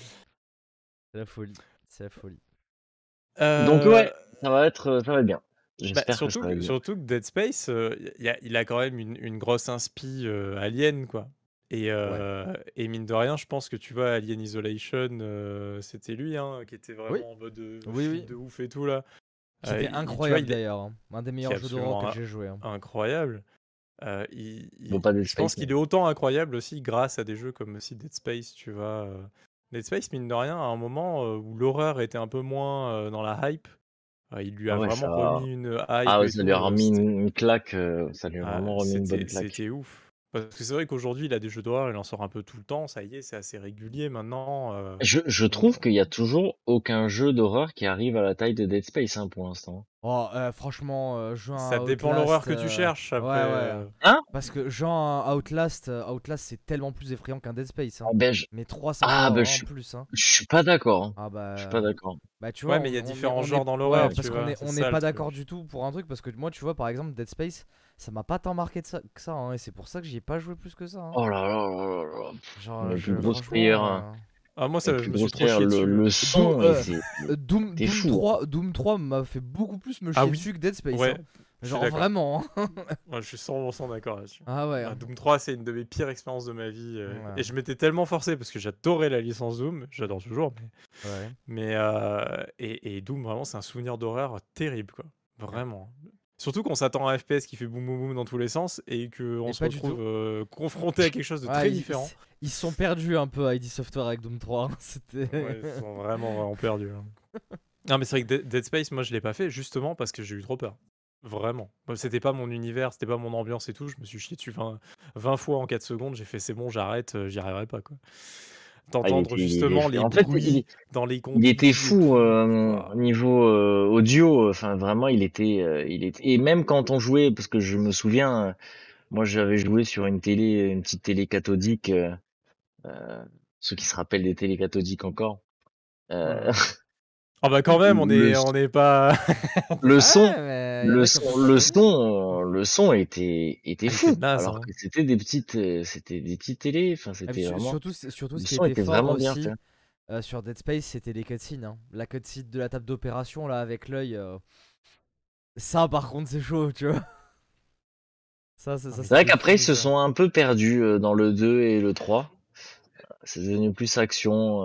C'est la folie. C'est la folie. Donc Euh, ouais, ça va être euh, ça va être bien. Bah, surtout, que, être bien. surtout que Dead Space, euh, y a- il a quand même une, une grosse inspi euh, Alien, quoi. Et, euh, et mine de rien, je pense que tu vois, Alien Isolation, euh, c'était lui hein, qui était vraiment Oui. en mode de, Oui, oui. de ouf et tout là. Euh, était il- tu vois, incroyable d'ailleurs. hein. Un des meilleurs jeux d'horreur que j'ai joué. hein. incroyable. Euh, il- il- Bon, pas Dead je pense Space, qu'il est autant incroyable aussi grâce à des jeux comme aussi Dead Space, tu vois. euh. Dead Space, mine de rien, à un moment euh, où l'horreur était un peu moins euh, dans la hype, euh, il lui a Ah ouais, vraiment va. remis une hype. Ah ouais, et ça lui a euh, remis c'était- une, claque, euh, ça lui a ah, vraiment remis une bonne c'était claque. c'était ouf. Parce que c'est vrai qu'aujourd'hui, il a des jeux d'horreur, il en sort un peu tout le temps, ça y est, c'est assez régulier maintenant. euh, Je, je trouve qu'il y a toujours aucun jeu d'horreur qui arrive à la taille de Dead Space hein, pour l'instant. Oh, euh, franchement, euh, Ça dépend l'horreur que euh, tu cherches. Après, ouais, ouais. euh, Parce que genre un Outlast, euh, Outlast c'est tellement plus effrayant qu'un Dead Space. Hein. Ah ben, je, Mais 300 Ah, fois bah, en je suis- plus. Hein. je suis pas d'accord. hein. Ah bah. Je suis pas d'accord. Bah tu vois, Ouais, mais il y a on différents on est- genres dans ouais, l'horreur, parce qu'on n'est pas d'accord du tout pour un truc parce que moi tu vois par exemple Dead Space, ça m'a pas tant marqué de ça, que ça hein, et c'est pour ça que j'y ai pas joué plus que ça. hein. Oh là là là là là. Genre, le je- plus gros franchement, frayeur, euh, hein. Ah, moi, ça, Le je plus me suis trop chié frère, le, dessus. le son, Doom, mais euh, c'est- euh, Doom, T'es Doom fou. 3, Doom 3 m'a fait beaucoup plus me chier Ah oui? dessus que Dead Space. Ouais, hein. je suis Genre d'accord. vraiment. hein. Ouais, je suis 100% d'accord là-dessus. Ah ouais. Ah, hein. Doom 3, c'est une de mes pires expériences de ma vie. euh, Ouais. Et je m'étais tellement forcé parce que j'adorais la licence Doom, j'adore toujours, mais, Ouais. mais euh, et, et Doom, vraiment, c'est un souvenir d'horreur terrible, quoi. Vraiment. Surtout qu'on s'attend à un FPS qui fait boum boum boum dans tous les sens et qu'on se retrouve euh, confronté à quelque chose de Ouais, très ils- différent. Ils sont perdus un peu à ID Software avec Doom 3. hein. Ouais, ils sont vraiment, vraiment perdus. hein. Non, mais c'est vrai que Dead- Space, moi, je l'ai pas fait justement parce que j'ai eu trop peur. Vraiment. C'était pas mon univers, c'était pas mon ambiance et tout. Je me suis chié dessus 20, 20 fois en 4 secondes. J'ai fait c'est bon, j'arrête, euh, j'y arriverai pas. quoi. Ah, D'entendre justement les En fait, bruits il, dans les il conduits était fou euh, niveau euh, audio. Enfin, vraiment, il était, euh, il était. Et même quand on jouait, parce que je me souviens, euh, moi, j'avais joué sur une télé, une petite télé cathodique. ceux qui se rappellent des télés cathodiques encore. Euh, Ah bah quand même, on est, son- on n'est pas. Le Ouais, son, en le son, le son, le son était, était Ah, fou. naze, Alors hein. que c'était des petites, euh, c'était des petites télés. Enfin, Ah, c'était sur- vraiment. surtout, surtout Le ce qui son était, était fort vraiment bien fait. euh, sur Dead Space, c'était les cutscenes. hein. La cutscene de la table d'opération là avec l'œil. euh, Ça, par contre, c'est chaud, tu vois. Ça, ça, ça, C'est vrai qu'après, ils se sont un peu perdus euh, dans le 2 et le 3. C'est devenu plus action.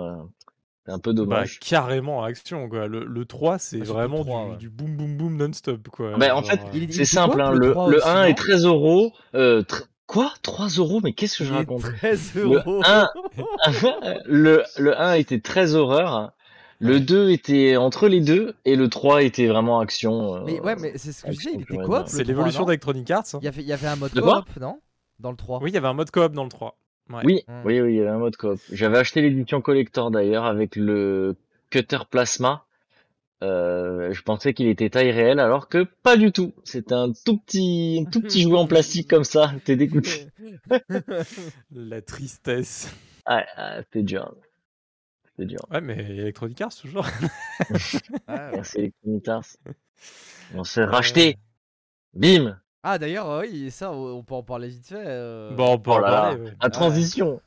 C'est un peu Bah, dommage. carrément action, quoi. Le, le 3, c'est Bah, le vraiment 3, du, ouais. du boum boum boum non-stop, quoi. Ben, en fait, euh, C'est simple, quoi, hein, le le, 3 le aussi, 1 est non 13 euros. Euh, tr- quoi? 3 euros? Mais qu'est-ce que je raconte? 13 Le euros. 1, le, le 1 était très horreur. Le 2 était entre les deux. Et le 3 était vraiment action. euh, Mais ouais, mais c'est ce que je disais, il action était coop. le c'est 3, l'évolution d'Electronic Arts. hein. Il y avait, il y avait un mode coop, non? Dans le 3. Oui, il y avait un mode coop dans le 3. Ouais. Oui, Hmm. oui, oui, il y avait un mode coop. J'avais acheté l'édition collector d'ailleurs avec le cutter plasma. Euh, je pensais qu'il était taille réelle alors que pas du tout. C'était un tout petit, un tout petit jouet en plastique comme ça. T'es dégoûté. La tristesse. Ah, ah, c'était dur. C'était dur. Ouais, mais Electronic Arts, toujours. Ah, ouais. Merci Electronic Arts. On se fait racheter. Bim. Ah, d'ailleurs, oui, ça, on peut en parler vite fait. euh, Bon, on peut Oh en là là. parler. ouais. La transition.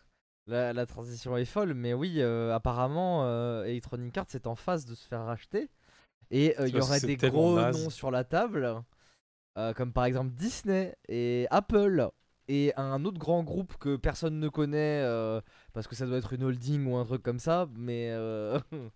La, la transition est folle, mais oui, euh, apparemment, euh, Electronic Arts est en phase de se faire racheter. Et euh, il y aurait des gros naze. noms sur la table, euh, comme par exemple Disney et Apple. Et un autre grand groupe que personne ne connaît, euh, parce que ça doit être une holding ou un truc comme ça. Mais, euh,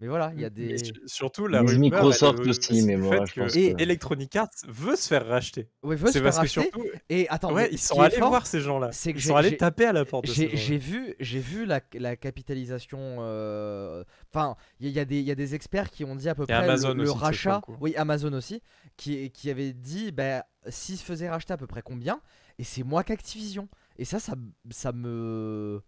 mais voilà, il y a des. su- surtout, la rumeur Microsoft euh, aussi, mais le moi, fait je pense que que- Electronic Arts veut se faire racheter. Ouais, veut se C'est faire parce que racheter. surtout, Et attends, ouais, ils sont allés fort, voir ces gens-là. c'est que Ils sont allés taper à la porte J'ai vu, j'ai vu la, la capitalisation. euh, Enfin, il y, y a des- il y a des experts qui ont dit à peu Et près Amazon le, le aussi, rachat. Oui, Amazon aussi, qui, qui avait dit bah, s'ils se faisaient racheter à peu près combien. Et c'est moi qu'Activision. Et ça, ça, ça me.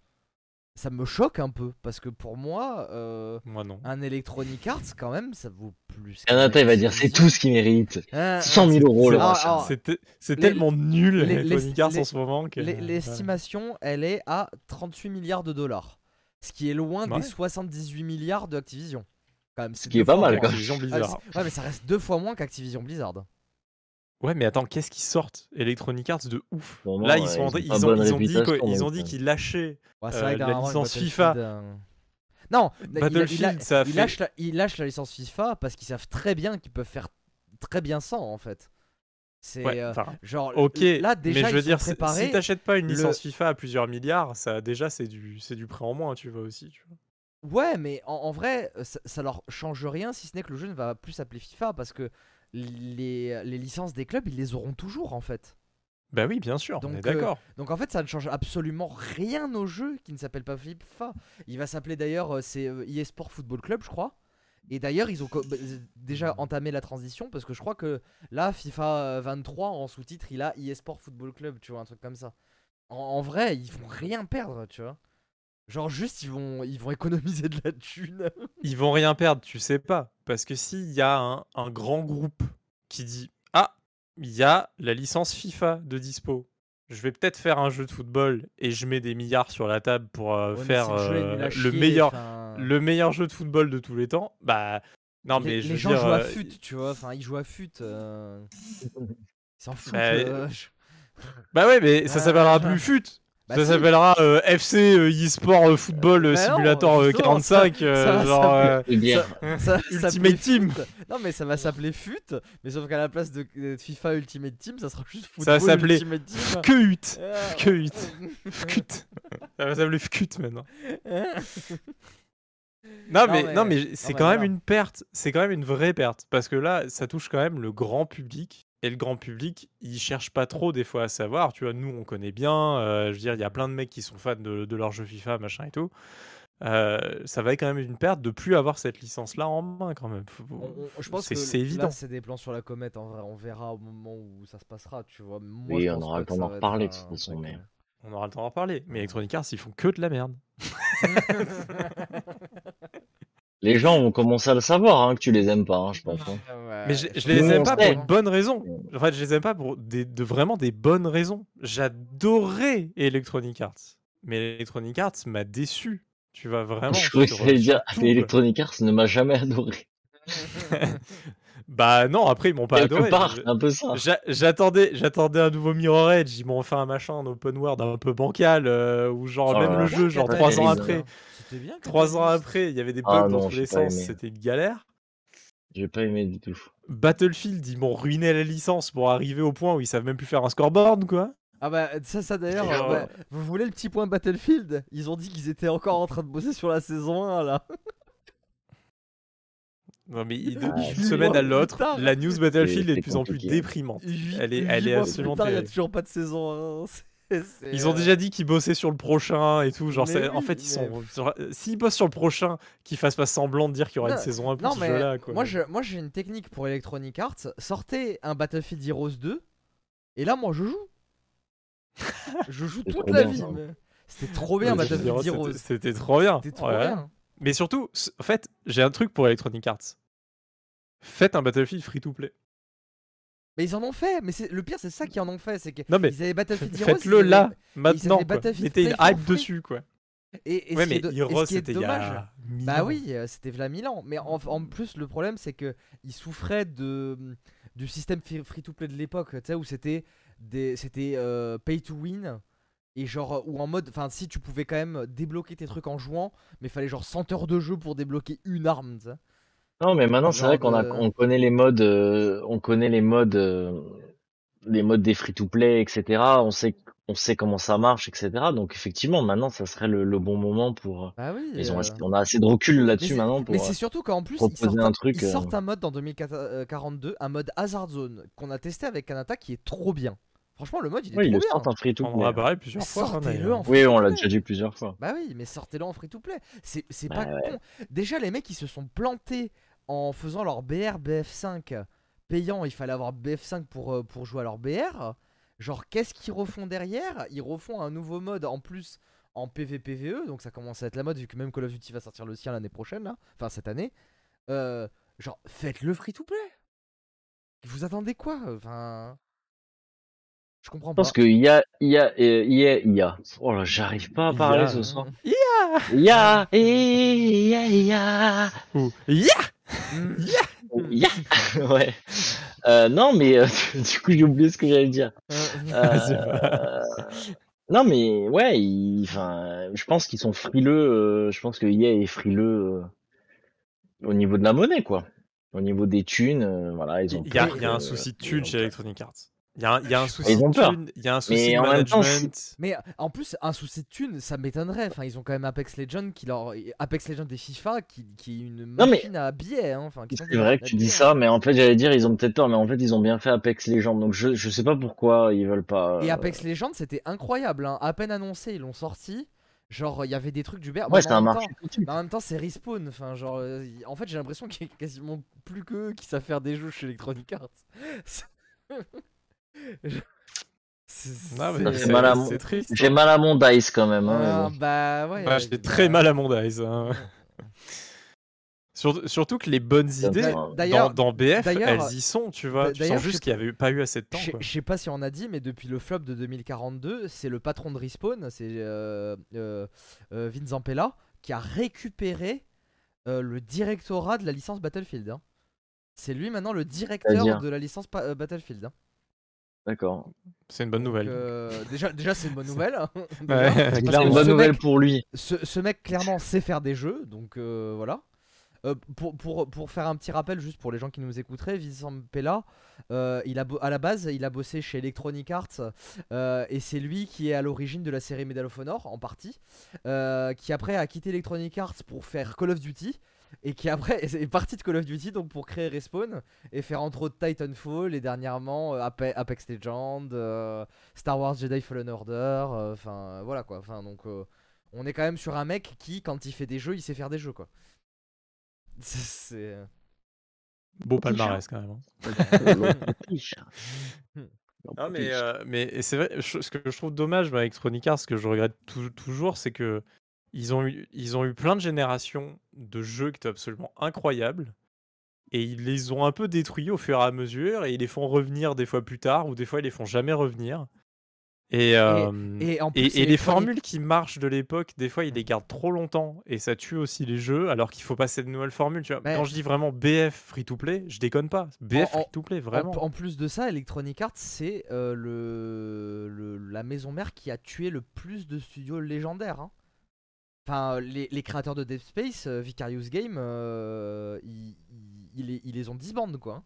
Ça me choque un peu. Parce que pour moi, euh, Moi, non. un Electronic Arts, quand même, ça vaut plus. Kanata, il va dire c'est tout ce qu'il mérite. Hein, 100 000 euros le Ah, rachat. ah, C'est te- c'est tellement nul, les- Electronic Arts en ce moment. que-. L'estimation, elle est à 38 milliards de dollars. Ce qui est loin Ouais. des 78 milliards de Activision. Quand même, Ce c'est qui est pas mal, Ah, Blizzard. c'est- ouais, mais ça reste deux fois moins qu'Activision Blizzard. Ouais, mais attends, qu'est-ce qu'ils sortent? Electronic Arts de ouf. Là, ils, sont ils ils, ont ils dit réputation, quoi- ils ont donc, dit qu'ils lâchaient. Ouais, Euh, la licence FIFA. euh, Non, il- il, a- Battlefield, il a- ça a il fait- lâche la, licence FIFA parce qu'ils savent très bien qu'ils peuvent faire très bien sans en fait. C'est Ouais, euh, enfin, genre ok, là déjà mais je veux ils dire, préparés. si t'achètes pas une le- licence FIFA à plusieurs milliards, ça déjà c'est du c'est du prêt en moins, tu vois aussi. Tu vois. Ouais, mais en, en vrai, ça, ça leur change rien si ce n'est que le jeu ne va plus s'appeler FIFA parce que les, les licences des clubs ils les auront toujours en fait. Bah oui, bien sûr, on Donc, euh, d'accord. Donc en fait, ça ne change absolument rien au jeu qui ne s'appelle pas FIFA. Il va s'appeler d'ailleurs, euh, c'est euh, eSport Football Club, je crois. Et d'ailleurs, ils ont bah, déjà entamé la transition parce que je crois que là, FIFA euh, 23 en sous-titre, il a eSport Football Club, tu vois, un truc comme ça. En, en vrai, ils vont rien perdre, tu vois. Genre juste, ils vont, ils vont économiser de la thune. Ils vont rien perdre, tu sais pas. Parce que s'il y a un, un grand groupe qui dit Ah, il y a la licence FIFA de dispo. Je vais peut-être faire un jeu de football et je mets des milliards sur la table pour euh, Ouais, faire euh, le, chier, meilleur, le meilleur jeu de football de tous les temps. Bah, non, les, mais je les veux gens dire, jouent à euh, fut, tu vois. Enfin, ils jouent à fut. euh, Ils s'en foutent. Bah, euh, je- Bah ouais, mais ça s'appellera plus FUT. Bah ça s'appellera euh, FC euh, eSport euh, Football euh, Bah non, Simulator euh, justement, 45. euh, ça va genre, s'appeler- ça, ça Ultimate Team. Fut. Non mais ça va s'appeler FUT, mais sauf qu'à la place de, de FIFA Ultimate Team, ça sera juste Ça Football va s'appeler Ultimate Team. que HUT. Ah. Que HUT. Ça va s'appeler FCUT maintenant. Non, Non, mais, mais- non, mais c'est quand même une perte. C'est quand même une vraie perte. Parce que là, ça touche quand même le grand public. Et le grand public, il cherche pas trop des fois à savoir. Tu vois, nous, on connaît bien. euh, je veux dire, il y a plein de mecs qui sont fans de, de leur jeu FIFA, machin et tout. Euh, ça va être quand même une perte de plus avoir cette licence-là en main quand même. On- on- je pense c'est- que c'est là, évident. c'est des plans sur la comète. En vrai, on verra au moment où ça se passera, tu vois. Moi, Oui, je on aura le temps d'en reparler, de toute façon, mais- On aura le temps d'en parler. Mais Electronic Arts, ils font que de la merde. les gens vont commencer à le savoir hein, que tu les aimes pas, hein, je pense. hein. Mais je, je les Nous, aime pas pour une bonne raison. En fait, je les aime pas pour des, de vraiment des bonnes raisons. J'adorais Electronic Arts. Mais Electronic Arts m'a déçu. Tu vas vraiment Je croyais que dire tout, quoi. Electronic Arts ne m'a jamais adoré. Bah non, après ils m'ont pas adoré. part, Je- un peu ça. j'a- J'attendais, j'attendais un nouveau Mirror Edge. Ils m'ont fait un machin en open world un peu bancal, euh, où genre Oh même le jeu, genre trois ans euh, après, C'était bien. trois ans après, il y avait des bugs Ah dans non, tous les sens, c'était une galère. J'ai pas aimé du tout. Battlefield, ils m'ont ruiné la licence pour arriver au point où ils savent même plus faire un scoreboard, quoi. Ah bah ça, ça d'ailleurs, euh, genre- ouais, vous voulez le petit point Battlefield? Ils ont dit qu'ils étaient encore en train de bosser sur la saison 1 là. Non mais il- Ah, d'une semaine à l'autre, la news Battlefield est de plus en plus déprimante. Elle est- elle est absolument Il y a toujours pas de saison 1. c'est- c'est, Ils ont déjà dit qu'ils bossaient sur le prochain et tout. Genre, en fait, ils sont. euh, S'ils bossent sur le prochain, qu'ils fassent pas semblant de dire qu'il y aura une saison 1 pour Non ce mais jeu-là. moi je- moi j'ai une technique pour Electronic Arts. Sortez un Battlefield Heroes 2 et là moi je joue. je joue toute la bien, vie. mais C'était trop bien Battlefield Heroes, c'était- C'était trop bien. C'était trop ouais. bien. Mais surtout, en fait, j'ai un truc pour Electronic Arts. Faites un Battlefield free to play. Mais ils en ont fait. Mais le pire c'est ça qu'ils en ont fait, c'est que Non mais ils avaient Battlefield Heroes. faites-le là, maintenant. Mettez une hype dessus, quoi. Et, et ouais, ce mais Heroes, c'était y dommage. a. Bah oui, euh, c'était v'là Milan. Mais en, en plus, le problème, c'est que ils souffraient de, du système free-to-play de l'époque, tu sais, où c'était des, c'était euh, pay to win. Et genre, ou en mode, enfin, si tu pouvais quand même débloquer tes trucs en jouant, mais fallait genre 100 heures de jeu pour débloquer une arme. Non, mais maintenant, c'est vrai qu'on a, on connaît les modes, euh, on connaît les modes, euh, les modes des free-to-play, etc. On sait, on sait comment ça marche, etc. Donc, effectivement, maintenant, ça serait le, le bon moment pour, Bah oui. ils ont, euh, on a assez de recul là-dessus maintenant pour, Mais c'est surtout qu'en plus, ils sortent, un truc, ils euh, sortent un mode dans 2042, un mode Hazard Zone, qu'on a testé avec Kanata qui est trop bien. Franchement, le mode il est oui, trop le bien. en On en free-to-play. a parlé plusieurs Mais fois. hein, sortez-le d'ailleurs. en Oui, on l'a déjà dit plusieurs fois. Bah oui, mais sortez-le en free to play. C'est c'est Bah pas ouais. con. Déjà, les mecs, ils se sont plantés en faisant leur BR BF5 payant. Il fallait avoir BF5 pour, euh, pour jouer à leur BR. Genre, qu'est-ce qu'ils refont derrière? Ils refont un nouveau mode en plus en PvPVE. Donc, ça commence à être la mode vu que même Call of Duty va sortir le sien l'année prochaine, là. Enfin, cette année. Euh, genre, faites-le free to play. Vous attendez quoi? Enfin. Je comprends Je pas. pense qu'il y a, il y a, euh, il y a, il y a. Oh là, j'arrive pas à parler IA. ce soir. Mm. Il y a, il y a, il y a. Ou- Yeah. Il y a. Ouais. Euh, non, mais euh, du coup, j'ai oublié ce que j'allais dire. Euh, Euh, non, mais ouais, je pense qu'ils sont frileux. euh, je pense que EA est frileux euh, au niveau de la monnaie, quoi. Au niveau des thunes, euh, voilà, ils ont. Il y, a, y a un que- souci de thunes chez. Electronic Arts. Il y a un, il y a un souci Ils ont de peur. thunes, il y a un souci Mais de en même temps, management. Mais euh, en plus, un souci de thunes, ça m'étonnerait. Enfin, ils ont quand même Apex Legends qui leur Apex Legends et FIFA qui, qui est une Non, mais- machine à billets. hein. Enfin, C'est des vrai que tu dis billets, ça, mais en fait, j'allais dire, ils ont peut-être tort, mais en fait, ils ont bien fait Apex Legends, donc je, je sais pas pourquoi ils veulent pas. Et euh, Apex Legends, c'était incroyable. hein. À peine annoncé, ils l'ont sorti. Genre, il y avait des trucs du BR. Ouais, c'est un marché mais en même temps, c'est respawn. Enfin, genre, euh, y- en fait, j'ai l'impression qu'il y a quasiment plus qu'eux qui savent faire des jeux chez Electronic Arts. Fait mal à mon-. J'ai mal à mon dice quand même. Hein, Ah, bon. bah ouais. Ouais, j'ai très mal à mon dice. hein. Surtout, que les bonnes idées Bah, d'ailleurs- dans, dans BF, elles y sont, tu vois. Tu sens juste qu'il n'y avait pas eu assez de temps. Je sais- je sais pas si on a dit, mais depuis le flop de 2042, c'est le patron de Respawn, c'est euh, euh, euh, Vince Zampella, qui a récupéré euh, le directorat de la licence Battlefield. hein. C'est lui maintenant le directeur de la licence pa- euh, Battlefield. hein. D'accord. C'est une bonne Donc, nouvelle. euh, déjà, déjà c'est une bonne nouvelle. hein, déjà. C'est une bonne nouvelle mec- pour lui. ce, ce mec clairement sait faire des jeux, donc euh, voilà. Euh, pour, pour, pour faire un petit rappel, juste pour les gens qui nous écouteraient, Vincent Pella, euh, il a à la base, il a bossé chez Electronic Arts euh, et c'est lui qui est à l'origine de la série Medal of Honor en partie, euh, qui après a quitté Electronic Arts pour faire Call of Duty et qui après est parti de Call of Duty donc pour créer Respawn et faire entre autres Titanfall et dernièrement euh, Ape- Apex Legends, euh, Star Wars Jedi Fallen Order, euh, enfin voilà quoi, enfin donc. euh, on est quand même sur un mec qui, quand il fait des jeux, il sait faire des jeux, quoi. C'est-. Beau palmarès quand même. hein. L'Autriche. Non, mais, euh, mais c'est vrai, ce que je trouve dommage bah, avec Arts, ce que je regrette tou- toujours, c'est que ils ont, eu, ils ont eu plein de générations de jeux qui étaient absolument incroyables. Et ils les ont un peu détruits au fur et à mesure. Et ils les font revenir des fois plus tard, ou des fois ils les font jamais revenir. Et, euh, et en et, plus, et les formules qui marchent de l'époque, des fois, ils les gardent trop longtemps et ça tue aussi les jeux, alors qu'il faut passer de nouvelles formules. Tu vois. Mais- Quand je dis vraiment BF free-to-play, je déconne pas. BF En- en- free-to-play, En, vraiment. en plus de ça, Electronic Arts, c'est euh, le, le- la maison mère qui a tué le plus de studios légendaires. hein. Enfin, les, les créateurs de Dead Space, euh, Vicarious Game, euh, ils, ils- ils les, ont disbandés quoi. hein.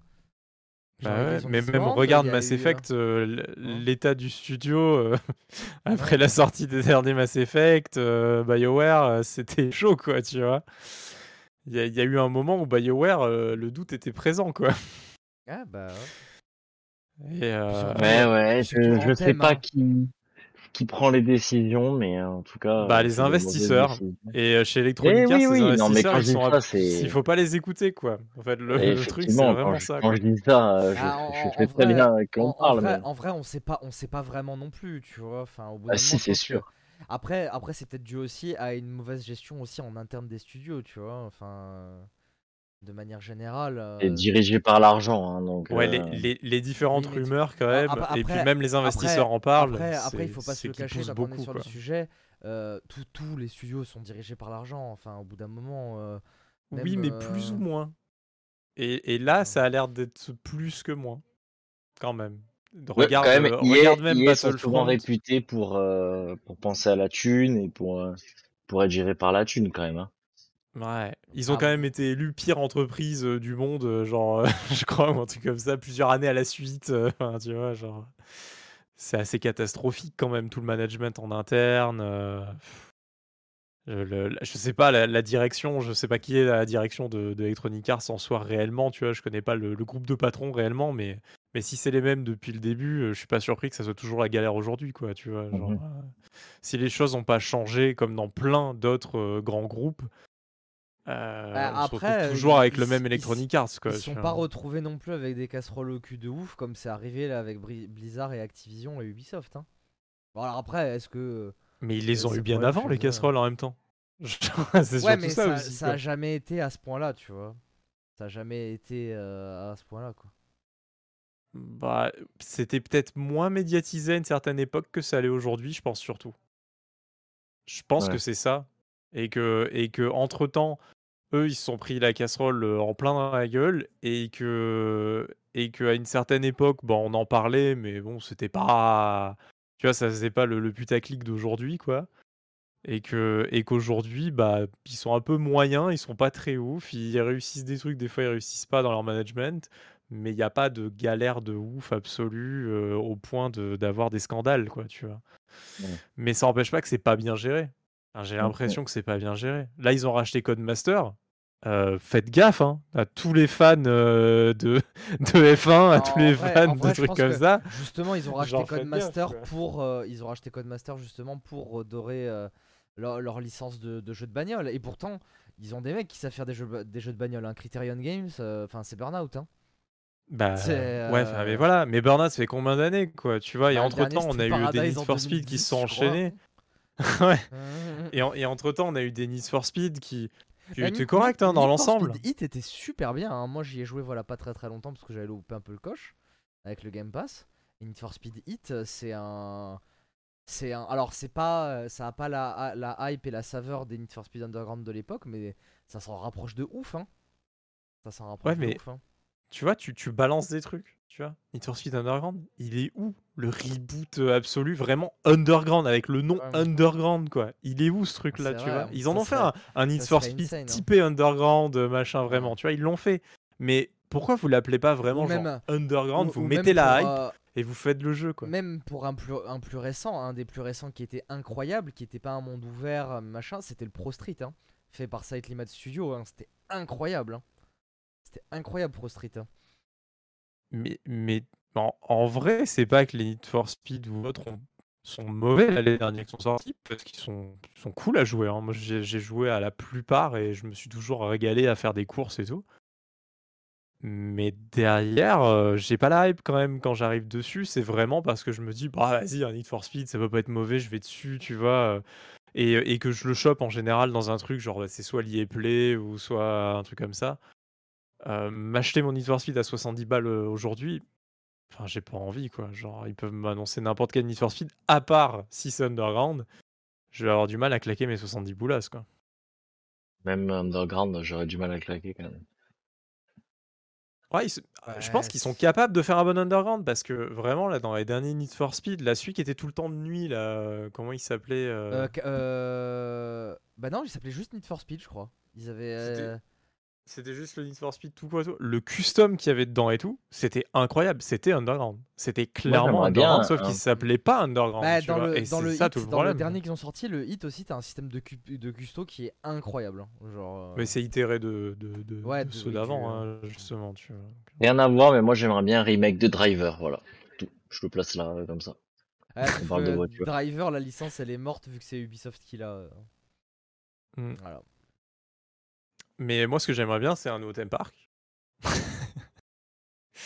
Genre, Bah ouais, mais même disbandés, regarde Mass eu, euh, Effect, euh, l'état du studio euh, après Ouais. la sortie des derniers Mass Effect, euh, BioWare, euh, c'était chaud quoi, tu vois. Il y, a- il y a eu un moment où BioWare, euh, le doute était présent quoi. Ah bah ouais. Et, euh, Ouais, je, je sais pas hein. qui, qui prend les décisions, mais euh, en tout cas. Bah, euh, les investisseurs. Et euh, chez Electronic Eh Arts, oui, ces non, investisseurs, ils sont ça, il faut pas les écouter quoi. En fait, le, le truc c'est vraiment quand, je, ça. quand quoi. je dis ça, je, Ah, je en- en très vrai- bien avec qui En, parle, vrai, mais. en vrai, on sait pas, on sait pas vraiment non plus, tu vois. Enfin, au bout Ah d'un si, c'est que- sûr. Après, après c'est peut-être dû aussi à une mauvaise gestion aussi en interne des studios, tu vois. Enfin, euh, de manière générale. Euh, dirigé par l'argent, hein, donc. Ouais, euh, les, les, les différentes rumeurs quand Ah, même, après- et puis même les investisseurs en parlent. Après, après, il faut pas se le cacher on est beaucoup, sur quoi. le sujet. euh, tous- les studios sont dirigés par l'argent. Enfin, au bout d'un moment. euh, Oui, même, mais plus ou moins. Et, et là, Ouais. ça a l'air d'être plus que moins, quand même. Ouais, Regarde, quand même, euh, regarde même EA sont souvent réputés pour, euh, pour penser à la thune et pour, euh, pour être géré par la thune, quand même. Hein. Ouais, ils ont Ah quand bon. même été élus pire entreprise euh, du monde, euh, genre, euh, je crois, ou un truc comme ça, plusieurs années à la suite. euh, enfin, tu vois, genre, c'est assez catastrophique quand même, tout le management en interne. le- la- je sais pas, la, la direction, je sais pas qui est la direction de, de Electronic Arts en soi réellement, tu vois, je connais pas le, le groupe de patrons réellement, mais, mais si c'est les mêmes depuis le début, je suis pas surpris que ça soit toujours la galère aujourd'hui, quoi, tu vois. Genre, euh, si les choses n'ont pas changé comme dans plein d'autres euh, grands groupes, euh, Bah, on après, euh, toujours ils- avec le même Electronic Arts, quoi. Ils sont pas retrouvés non plus avec des casseroles au cul de ouf comme c'est arrivé là avec Blizzard et Activision et Ubisoft. Hein. Bon alors après, est-ce que Mais ils les ont eu bien avant, les casseroles en même temps. c'est Ouais, surtout mais ça, ça, aussi. ça a jamais été à ce point-là, tu vois. Ça a jamais été euh, à ce point-là, quoi. Bah, c'était peut-être moins médiatisé à une certaine époque que ça l'est aujourd'hui, je pense surtout. Je pense Ouais. que c'est ça. Et que, et que entre temps, eux, ils se sont pris la casserole euh, en plein dans la gueule. Et que, et qu'à une certaine époque, bon, on en parlait, mais bon, c'était pas. Tu vois, ça faisait pas le, le putaclic d'aujourd'hui, quoi. Et que et qu'aujourd'hui, bah, ils sont un peu moyens, ils sont pas très ouf, ils réussissent des trucs, des fois ils réussissent pas dans leur management, mais il n'y a pas de galère de ouf absolue euh, au point de d'avoir des scandales, quoi, tu vois. Ouais. Mais ça n'empêche pas que c'est pas bien géré. Enfin, J'ai Ouais. l'impression que c'est pas bien géré. Là, ils ont racheté Codemaster. Euh, faites gaffe hein, à tous les fans euh, de, de F1, à tous les vrai- fans vrai, de trucs comme ça. Justement, ils ont racheté Codemaster quoi. pour euh, ils ont racheté Codemaster justement pour redorer euh, leur, leur licence de, de jeux de bagnole. Et pourtant, ils ont des mecs qui savent faire des jeux, ba- des jeux de bagnole. Hein. Criterion Games, enfin c'est Burnout. Hein. Bah ouais, mais voilà, mais Burnout ça fait combien d'années quoi, tu vois, et Bah, entre temps on a eu des Need for Speed qui 2010, se sont enchaînés. ouais. Et, en- et entre temps on a eu des Need for Speed qui, étaient Need- corrects hein, dans l'ensemble. Hit était super bien. hein. Moi, j'y ai joué voilà pas très très longtemps parce que j'avais loupé un peu le coche avec le Game Pass. Et Need for Speed Hit, euh, c'est un, c'est un. Alors c'est pas, euh, ça a pas la, la hype et la saveur des Need for Speed Underground de l'époque, mais ça s'en rapproche de ouf. Hein. Ça s'en rapproche Ouais, de ouf. hein. Tu vois, tu, tu balances des trucs, tu vois. Need for Speed Underground, il est où le reboot euh, absolu, vraiment underground, avec le nom Ouais, underground, quoi? Il est où ce truc-là, C'est tu vrai, vois? Ils en ont fait un, un Need for Speed insane, hein. typé underground, euh, machin, vraiment, tu vois, ils l'ont fait. Mais pourquoi vous l'appelez pas vraiment Ou même- genre underground? Ou- Vous ou mettez la hype euh, et vous faites le jeu, quoi. Même pour un plus, un plus récent, un des plus récents qui était incroyable, qui était pas un monde ouvert, machin, c'était le Pro Street, hein, fait par Site Limit Studio. hein, C'était incroyable. hein. Incroyable Pro Street. hein. Mais, mais en, vrai, c'est pas que les Need for Speed ou autres ont- sont mauvais là, les derniers qui sont sortis, parce qu'ils sont, sont cool à jouer. hein. Moi, j'ai joué à la plupart et je me suis toujours régalé à faire des courses et tout. Mais derrière, euh, j'ai pas la hype quand même quand j'arrive dessus. C'est vraiment parce que je me dis, bah vas-y, un Need for Speed, ça peut pas être mauvais, je vais dessus, tu vois. euh, Et, que je le chope en général dans un truc, genre bah, c'est soit l'EA Play ou soit un truc comme ça. Euh, M'acheter mon Need for Speed à 70 balles euh, aujourd'hui, Enfin, j'ai pas envie, quoi. Genre, ils peuvent m'annoncer n'importe quel Need for Speed, à part si c'est Underground. Je vais avoir du mal à claquer mes 70 boulasses, quoi. Même Underground, j'aurais du mal à claquer quand même. Ouais, ils se- je pense qu'ils sont capables de faire un bon Underground parce que vraiment, là, dans les derniers Need for Speed, la suite qui était tout le temps de nuit, là, euh, comment il s'appelait euh, Euh, euh, Bah non, il s'appelait juste Need for Speed, je crois. Ils avaient. C'était- euh, juste le Need for Speed tout quoi tout. Le custom qu'il y avait dedans et tout, c'était incroyable. C'était Underground. C'était clairement bien Underground, sauf un- qu'il s'appelait pas Underground. Bah, dans le, et dans c'est le ça hit, tout le dans le dernier qu'ils ont sorti, le hit aussi, t'as un système de, cu- de custo qui est incroyable. hein. Genre. Mais euh, c'est itéré de, de, de- Ouais, de de- ceux d'avant, hein, justement. Tu vois. Rien à voir, mais moi j'aimerais bien un remake de Driver, voilà. Je le place là, euh, comme ça. ah, sauf parle de voiture. Driver, la licence, elle est morte vu que c'est Ubisoft qui l'a. euh, Mm. Voilà. Mais moi, ce que j'aimerais bien, c'est un nouveau thème park.